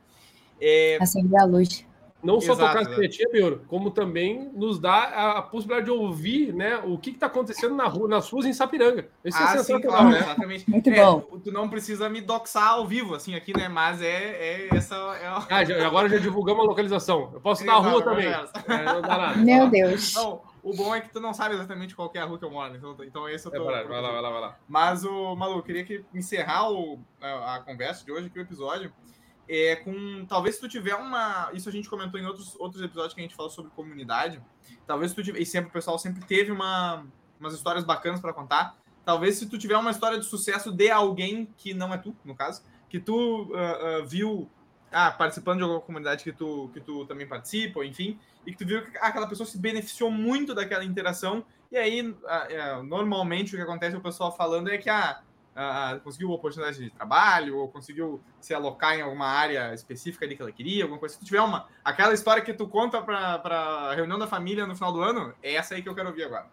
Speaker 4: É... Acender a luz.
Speaker 3: Não só Exato, tocar a sinetinha, Beuro, como também nos dá a, a, possibilidade de ouvir né, o que está acontecendo na rua, nas ruas em Sapiranga.
Speaker 1: Isso é ah, é sim, claro, né? exatamente.
Speaker 4: Muito é, bom.
Speaker 1: Tu não precisa me doxar ao vivo, assim, aqui, né? Mas é, é essa. É a...
Speaker 3: ah, já, agora já divulgamos a localização. Eu posso ir na rua também. É,
Speaker 4: não dá nada. Meu Deus.
Speaker 1: Não, o bom é que tu não sabe exatamente qual é a rua que eu moro, então, então esse eu
Speaker 3: tô. É vai lá, vai lá, vai lá.
Speaker 1: Mas o Malu, eu queria que encerrar o, a, a, conversa de hoje aqui, o episódio, é com. Talvez se tu tiver uma. Isso a gente comentou em outros, outros episódios que a gente falou sobre comunidade. Talvez tu tiver. E sempre o pessoal sempre teve uma, umas histórias bacanas para contar. Talvez se tu tiver uma história de sucesso de alguém que não é tu, no caso, que tu uh, uh, viu ah, participando de alguma comunidade que tu, que tu também participa, enfim, e que tu viu que aquela pessoa se beneficiou muito daquela interação, e aí, é, normalmente, o que acontece, o pessoal falando é que, ah, uh, conseguiu oportunidade de trabalho, ou conseguiu se alocar em alguma área específica ali que ela queria, alguma coisa. Se tu tiver uma. Aquela história que tu conta para a reunião da família no final do ano, é essa aí que eu quero ouvir agora.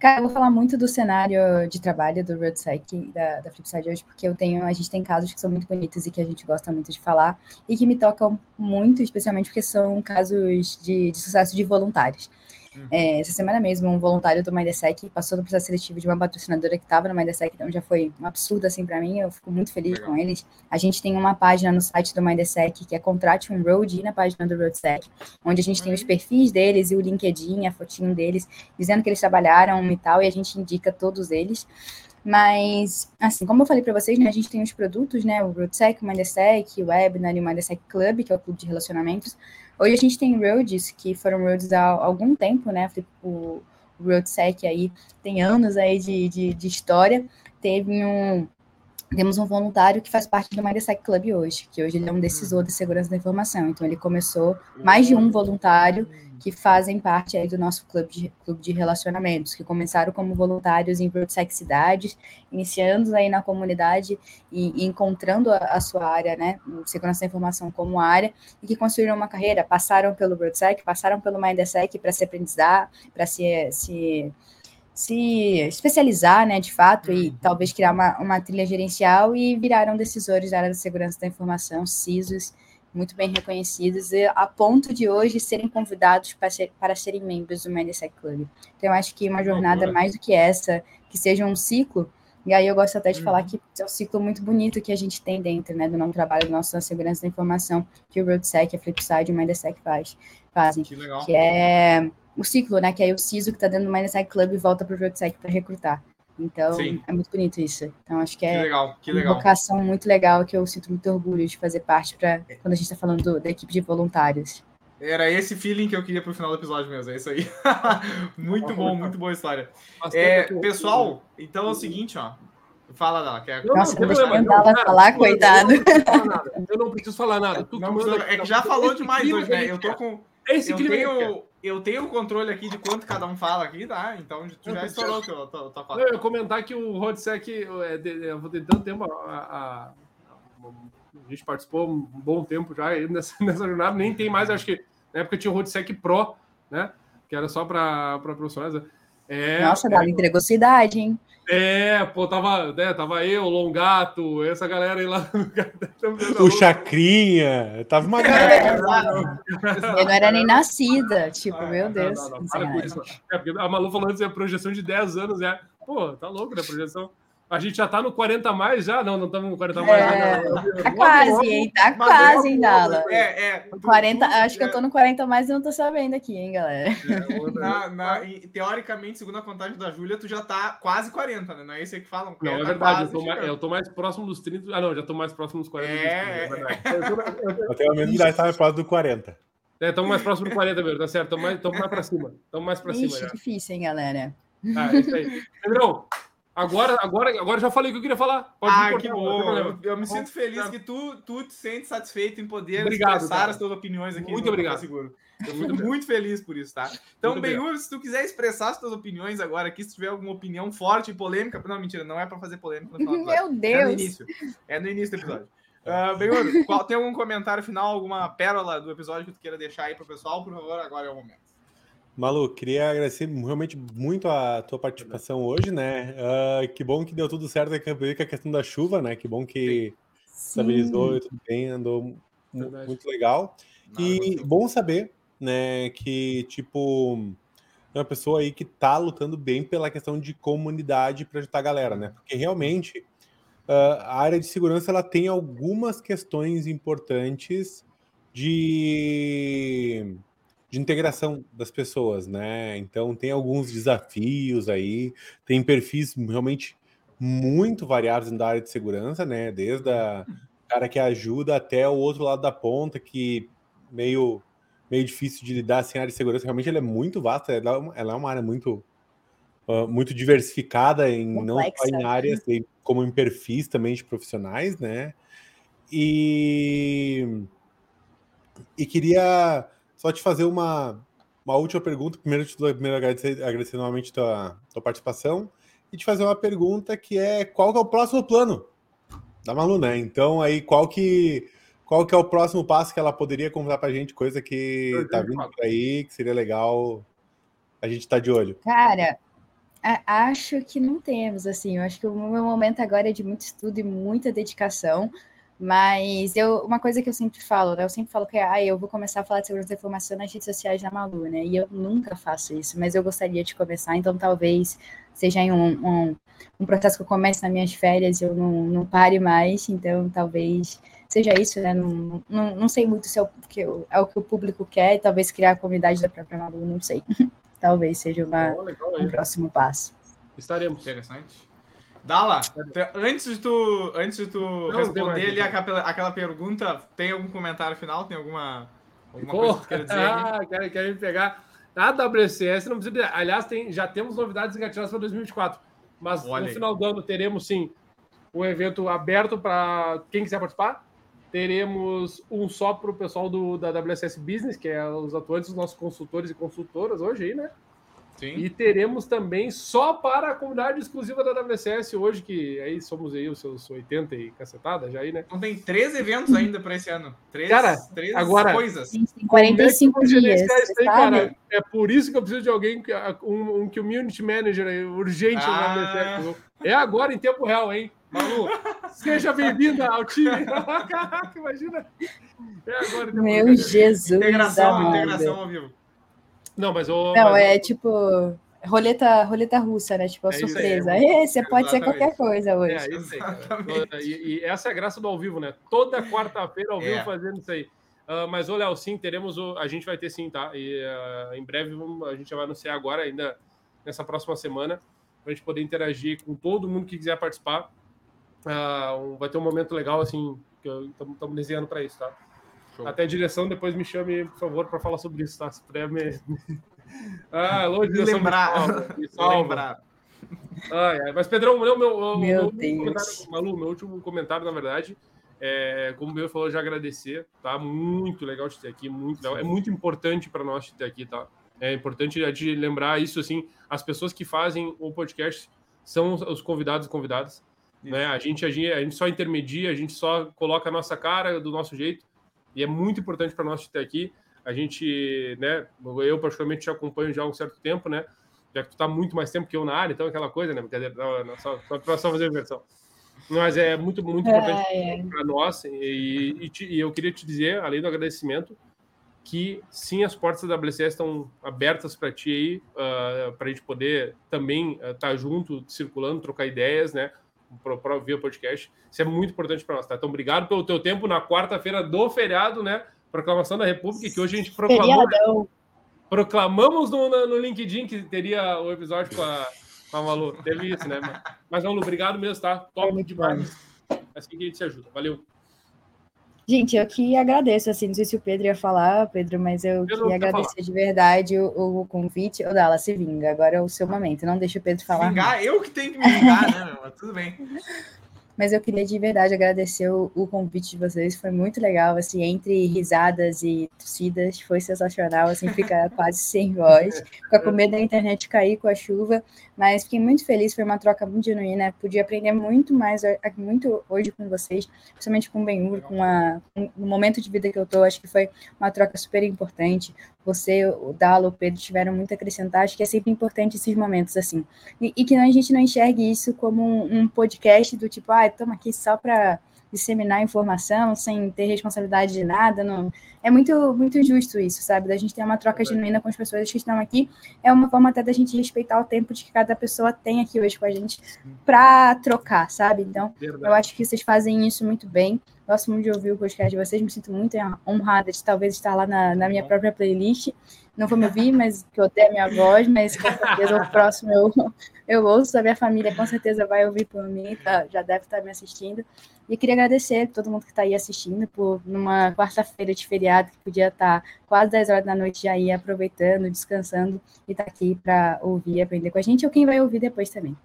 Speaker 4: Cara, eu vou falar muito do cenário de trabalho do RoadSec, da, da Flipside hoje, porque eu tenho, a gente tem casos que são muito bonitos e que a gente gosta muito de falar, e que me tocam muito, especialmente porque são casos de, de sucesso de voluntários. Uhum. É, essa semana mesmo, um voluntário do MindSec passou no processo seletivo de uma patrocinadora que estava no MindSec, então já foi um absurdo assim para mim, eu fico muito feliz Legal. com eles. A gente tem uma página no site do MindSec que é Contrate um Road e na página do RoadSec, onde a gente uhum. tem os uhum. perfis deles e o LinkedIn, a fotinho deles, dizendo que eles trabalharam e tal, e a gente indica todos eles. Mas, assim, como eu falei para vocês, né, a gente tem os produtos, né, o RoadSec, o MindSec, o Webinar e o MindSec Club, que é o clube de relacionamentos, Hoje a gente tem roads, que foram roads há algum tempo, né? O, o RoadSec aí tem anos aí de, de, de história. Teve um, temos um voluntário que faz parte do MindSec Club hoje, que hoje ele é um decisor de segurança da informação. Então, ele começou mais de um voluntário que fazem parte aí do nosso clube de, clube de relacionamentos, que começaram como voluntários em Broadsec cidades, iniciando aí na comunidade e, e encontrando a, a, sua área, né, segurança da informação como área, e que construíram uma carreira, passaram pelo Broadsec, passaram pelo MindSec para se aprendizar, para se, se se especializar, né, de fato, e uhum. talvez criar uma, uma trilha gerencial e viraram decisores da área da segurança da informação, CISOs, muito bem reconhecidos, a ponto de hoje serem convidados para, ser, para serem membros do MediaSec Club. Então, eu acho que uma jornada mais do que essa, que seja um ciclo, e aí eu gosto até de uhum. falar que é um ciclo muito bonito que a gente tem dentro, né, do não trabalho do nosso na segurança da informação, que o RoadSec, a Flipside e o MediaSec faz, fazem. Que, legal. que é o ciclo, né, que aí o CISO que está dentro do MediaSec Club volta para o RoadSec para recrutar. Então, Sim. é muito bonito isso. Então, acho que é que legal, que legal. uma vocação muito legal que eu sinto muito orgulho de fazer parte para quando a gente está falando do, da equipe de voluntários.
Speaker 1: Era esse feeling que eu queria pro final do episódio mesmo, é isso aí. muito bom, muito boa história. É, pessoal, então é o seguinte, ó. Fala, Dala. Quer...
Speaker 4: Nossa, não, a Dala falar, coitado.
Speaker 3: Eu não preciso falar nada. Tu
Speaker 1: não, é que já falou demais hoje, né? Eu tô com... Esse eu tenho, eu tenho o controle aqui de quanto cada um fala aqui, tá? Então tu já estourou que eu tô, tô
Speaker 3: falando. Eu ia comentar que o Rodsec, é, eu vou ter tanto tempo, a, a, a, gente participou um bom tempo já nessa, nessa jornada, nem tem mais, acho que na época tinha o Rodsec Pro, né? Que era só para profissionais. Né?
Speaker 4: É, Nossa, é, entregou sua idade, hein?
Speaker 3: É, pô, tava, né, tava eu, o Longato, essa galera aí lá.
Speaker 2: o Chacrinha, tava uma galera. É,
Speaker 4: eu não era nem nascida, tipo, ah, meu Deus. Não, não, não, para com
Speaker 3: isso. É, porque a Malu falando assim, a projeção de 10 anos, é. Pô, tá louco, né? Projeção. A gente já tá no 40 mais já? Não, não estamos no 40 mais. É,
Speaker 4: tá quase, hein? Tá quase, hein, Dala? É, é. 40, acho que eu tô no 40 mais e não tô sabendo aqui, hein, galera? É,
Speaker 1: na, na, teoricamente, segundo a contagem da Júlia, tu já tá quase 40, né? Não é isso aí que falam?
Speaker 3: Não, é, é verdade. Eu tô, mais, eu tô, mais, próximo dos 30. Ah, não, já tô mais próximo dos 40. É,
Speaker 2: dos 30, é, é Eu tenho a mesma idade, tá mais próximo do 40.
Speaker 3: É, estamos mais próximo do 40 mesmo, tá certo? Estamos mais, mais pra cima. Estamos mais pra Ixi, cima.
Speaker 4: Ixi, difícil, hein, galera?
Speaker 3: Ah, é isso aí. Pedrão, Agora, agora, agora já falei o que eu queria falar.
Speaker 1: Pode ah, que bom. Eu, eu, me sinto feliz que tu, tu te sente satisfeito em poder obrigado, expressar cara. as tuas opiniões aqui.
Speaker 3: Muito obrigado.
Speaker 1: Seguro. Eu fico muito feliz por isso, tá? Então, Benhur, se tu quiser expressar as tuas opiniões agora aqui, se tiver alguma opinião forte e polêmica, não, mentira, não é para fazer polêmica.
Speaker 4: Meu Deus! É
Speaker 1: no início. É no início do episódio. Uh, Benhur, qual, tem algum comentário final, alguma pérola do episódio que tu queira deixar aí pro pessoal? Por favor, agora é o momento.
Speaker 2: Malu, queria agradecer realmente muito a tua participação hoje, né? Uh, que bom que deu tudo certo com a questão da chuva, né? Que bom que Sim. estabilizou e tudo bem, andou Verdade. muito legal. Nada e bom saber, né, que, tipo, é uma pessoa aí que tá lutando bem pela questão de comunidade para ajudar a galera, né? Porque realmente uh, a área de segurança ela tem algumas questões importantes de de integração das pessoas, né? Então tem alguns desafios aí, tem perfis realmente muito variados da área de segurança, né? Desde a cara que ajuda até o outro lado da ponta, que meio meio difícil de lidar sem área de segurança. Realmente ela é muito vasta, ela, é uma área muito uh, muito diversificada em Complexa. não só em áreas, como em perfis também de profissionais, né? E, e queria só te fazer uma, uma última pergunta. Primeiro, te primeiro agradecer, agradecer novamente a tua, tua participação e te fazer uma pergunta que é qual que é o próximo plano da Malu, né? Então, aí, qual que, qual que é o próximo passo que ela poderia contar pra gente, coisa que tá vindo por aí, que seria legal a gente tá de olho?
Speaker 4: Cara, acho que não temos, assim, eu acho que o meu momento agora é de muito estudo e muita dedicação, mas eu, uma coisa que eu sempre falo, né? Eu sempre falo que ah, eu vou começar a falar de segurança da informação nas redes sociais da Malu, né? E eu nunca faço isso, mas eu gostaria de começar, então talvez seja em um, um, um processo que eu comece nas minhas férias, eu não, não pare mais, então talvez seja isso, né? Não, não, não sei muito se é o, que, é o que o público quer, talvez criar a comunidade da própria Malu, não sei. talvez seja uma, oh, legal, um próximo passo.
Speaker 1: Estaremos. Interessante. Dala, antes de tu, antes de tu não, responder ali aquela, aquela pergunta, tem algum comentário final? Tem alguma, alguma
Speaker 3: coisa que quer dizer? Ah, quer, quer me pegar. A WCS não precisa. Aliás, tem, já temos novidades engatilhadas para 2024. Mas Olha no aí. final do ano teremos sim um evento aberto para quem quiser participar. Teremos um só para o pessoal do, da WSS Business, que é os atuantes, os nossos consultores e consultoras hoje aí, né? Sim. E teremos também só para a comunidade exclusiva da WSS hoje, que aí somos aí os seus 80 e cacetada já aí, né?
Speaker 1: Então tem três eventos ainda para esse ano. Três,
Speaker 3: cara,
Speaker 1: três
Speaker 3: agora,
Speaker 1: coisas.
Speaker 4: 45 é dias. Aí, cara?
Speaker 3: É por isso que eu preciso de alguém, um, um community manager aí, urgente ah. na WSS. É agora em tempo real, hein? Malu, seja bem-vinda ao time. Caraca, imagina.
Speaker 4: É agora. Meu Jesus.
Speaker 1: Integração, integração ao vivo.
Speaker 3: Não, mas o.
Speaker 4: Não,
Speaker 3: mas...
Speaker 4: é tipo roleta, roleta russa, né? Tipo, a é surpresa. Aí, você pode ser qualquer coisa hoje. É, isso
Speaker 3: aí, e, e, essa é a graça do ao vivo, né? Toda quarta-feira ao vivo é. fazendo isso aí. Uh, mas, ô, Léo, sim, teremos o. A gente vai ter sim, tá? E uh, em breve vamos, a gente já vai anunciar agora, ainda nessa próxima semana, para a gente poder interagir com todo mundo que quiser participar. Uh, um, vai ter um momento legal, assim, que estamos desenhando para isso, tá? Show. Até a direção depois me chame, por favor, para falar sobre isso, tá? Se puder me.
Speaker 1: ah, longe de lembrar. Me salva. lembrar.
Speaker 3: Ai, ai. Mas, Pedrão, meu, meu, meu, meu Malu, meu último comentário, na verdade, é, como o meu falou, já agradecer, tá? Muito legal te ter aqui, muito legal. É muito importante para nós te ter aqui, tá? É importante de lembrar isso, assim, as pessoas que fazem o podcast são os convidados e convidadas, né? A gente, a gente, a gente só intermedia, a gente só coloca a nossa cara do nosso jeito, e é muito importante para nós te ter aqui. A gente, né, eu particularmente te acompanho já há um certo tempo, né, já que tu está muito mais tempo que eu na área, então aquela coisa, né, brincadeira, só, só, só fazer a versão. Mas é muito, muito importante é, é. para nós, e, e, te, e, eu queria te dizer, além do agradecimento, que sim, as portas da WCS estão abertas para ti aí, uh, ah, para a gente poder também estar uh, tá junto, circulando, trocar ideias, né, para via podcast. Isso é muito importante para nós, tá? Então, obrigado pelo teu tempo na quarta-feira do feriado, né? Proclamação da República, que hoje a gente proclamou. Feriadão. Proclamamos no, no LinkedIn que teria o episódio com a, com a Malu. Teve isso, né? Mas, Malu, obrigado mesmo, tá? Top demais. É assim que a gente se ajuda. Valeu.
Speaker 4: Gente, eu que agradeço, assim, não sei se o Pedro ia falar, Pedro, mas eu, eu queria agradecer falar. de verdade o, o convite. Ô, Dala, se vinga, agora é o seu momento, não deixa o Pedro falar.
Speaker 1: Vingar? Eu que tenho que me vingar, né, meu? Tudo bem.
Speaker 4: Mas eu queria de verdade agradecer o, o, convite de vocês, foi muito legal, assim, entre risadas e tossidas, foi sensacional, assim, ficar quase sem voz, ficar com medo da internet cair com a chuva, mas fiquei muito feliz, foi uma troca muito genuína, pude aprender muito mais, muito hoje com vocês, principalmente com o Benhur, com, a, com o momento de vida que eu tô, acho que foi uma troca super importante, você, o Dalo, o Pedro tiveram muito a acrescentar, acho que é sempre importante esses momentos assim. E, e que a gente não enxergue isso como um, um podcast do tipo, ah, estamos aqui só para disseminar informação sem ter responsabilidade de nada. Não. É muito, muito justo isso, sabe? Da gente ter uma troca genuína com as pessoas que estão aqui. É uma forma até da gente respeitar o tempo de que cada pessoa tem aqui hoje com a gente para trocar, sabe? Então, Verdade. eu acho que vocês fazem isso muito bem. Gosto muito de ouvir o podcast de vocês, me sinto muito honrada de talvez estar lá na, na minha própria playlist. Não vou me ouvir, mas que eu tenho a minha voz, mas com certeza o próximo eu, eu ouço, a minha família com certeza vai ouvir por mim, tá, já deve estar me assistindo. E queria agradecer a todo mundo que está aí assistindo por numa quarta-feira de feriado, que podia estar tá quase 10 horas da noite já aí aproveitando, descansando e estar tá aqui para ouvir e aprender com a gente, ou quem vai ouvir depois também.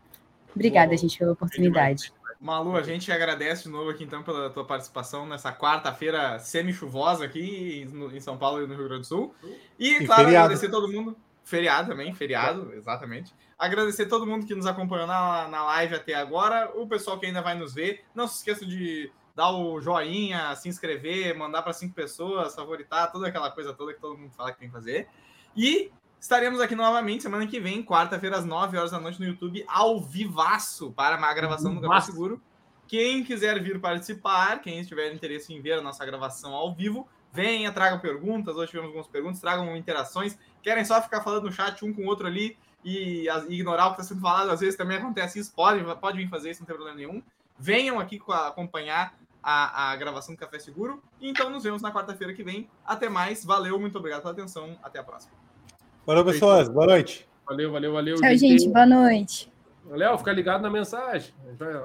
Speaker 4: Obrigada, Bom, gente, pela oportunidade.
Speaker 1: Malu, a gente agradece de novo aqui então pela tua participação nessa quarta-feira semi-chuvosa aqui em São Paulo e no Rio Grande do Sul. E,
Speaker 2: E
Speaker 1: claro,
Speaker 2: feriado.
Speaker 1: agradecer todo mundo. Feriado também, feriado, exatamente. Agradecer todo mundo que nos acompanhou na, na live até agora. O pessoal que ainda vai nos ver. Não se esqueça de dar o joinha, se inscrever, mandar para cinco pessoas, favoritar, toda aquela coisa toda que todo mundo fala que tem que fazer. E estaremos aqui novamente semana que vem, quarta-feira, às 9 horas da noite, no YouTube, ao vivaço, para uma gravação do
Speaker 3: Massa.
Speaker 1: Seguro. Quem quiser vir participar, quem tiver interesse em ver a nossa gravação ao vivo, venha, tragam perguntas. Hoje tivemos algumas perguntas, tragam interações. Querem só ficar falando no chat um com o outro ali e, as- e ignorar o que está sendo falado, às vezes também acontece isso. Pode, pode vir fazer isso, não tem problema nenhum. Venham aqui co- acompanhar a, a gravação do Café Seguro. E então nos vemos na quarta-feira que vem. Até mais, valeu, muito obrigado pela atenção. Até a próxima.
Speaker 2: Valeu, pessoas. Boa noite.
Speaker 3: Valeu, valeu, valeu.
Speaker 4: Tchau, gente. Boa noite.
Speaker 3: Léo, fica ligado na mensagem. Olha o Instagram.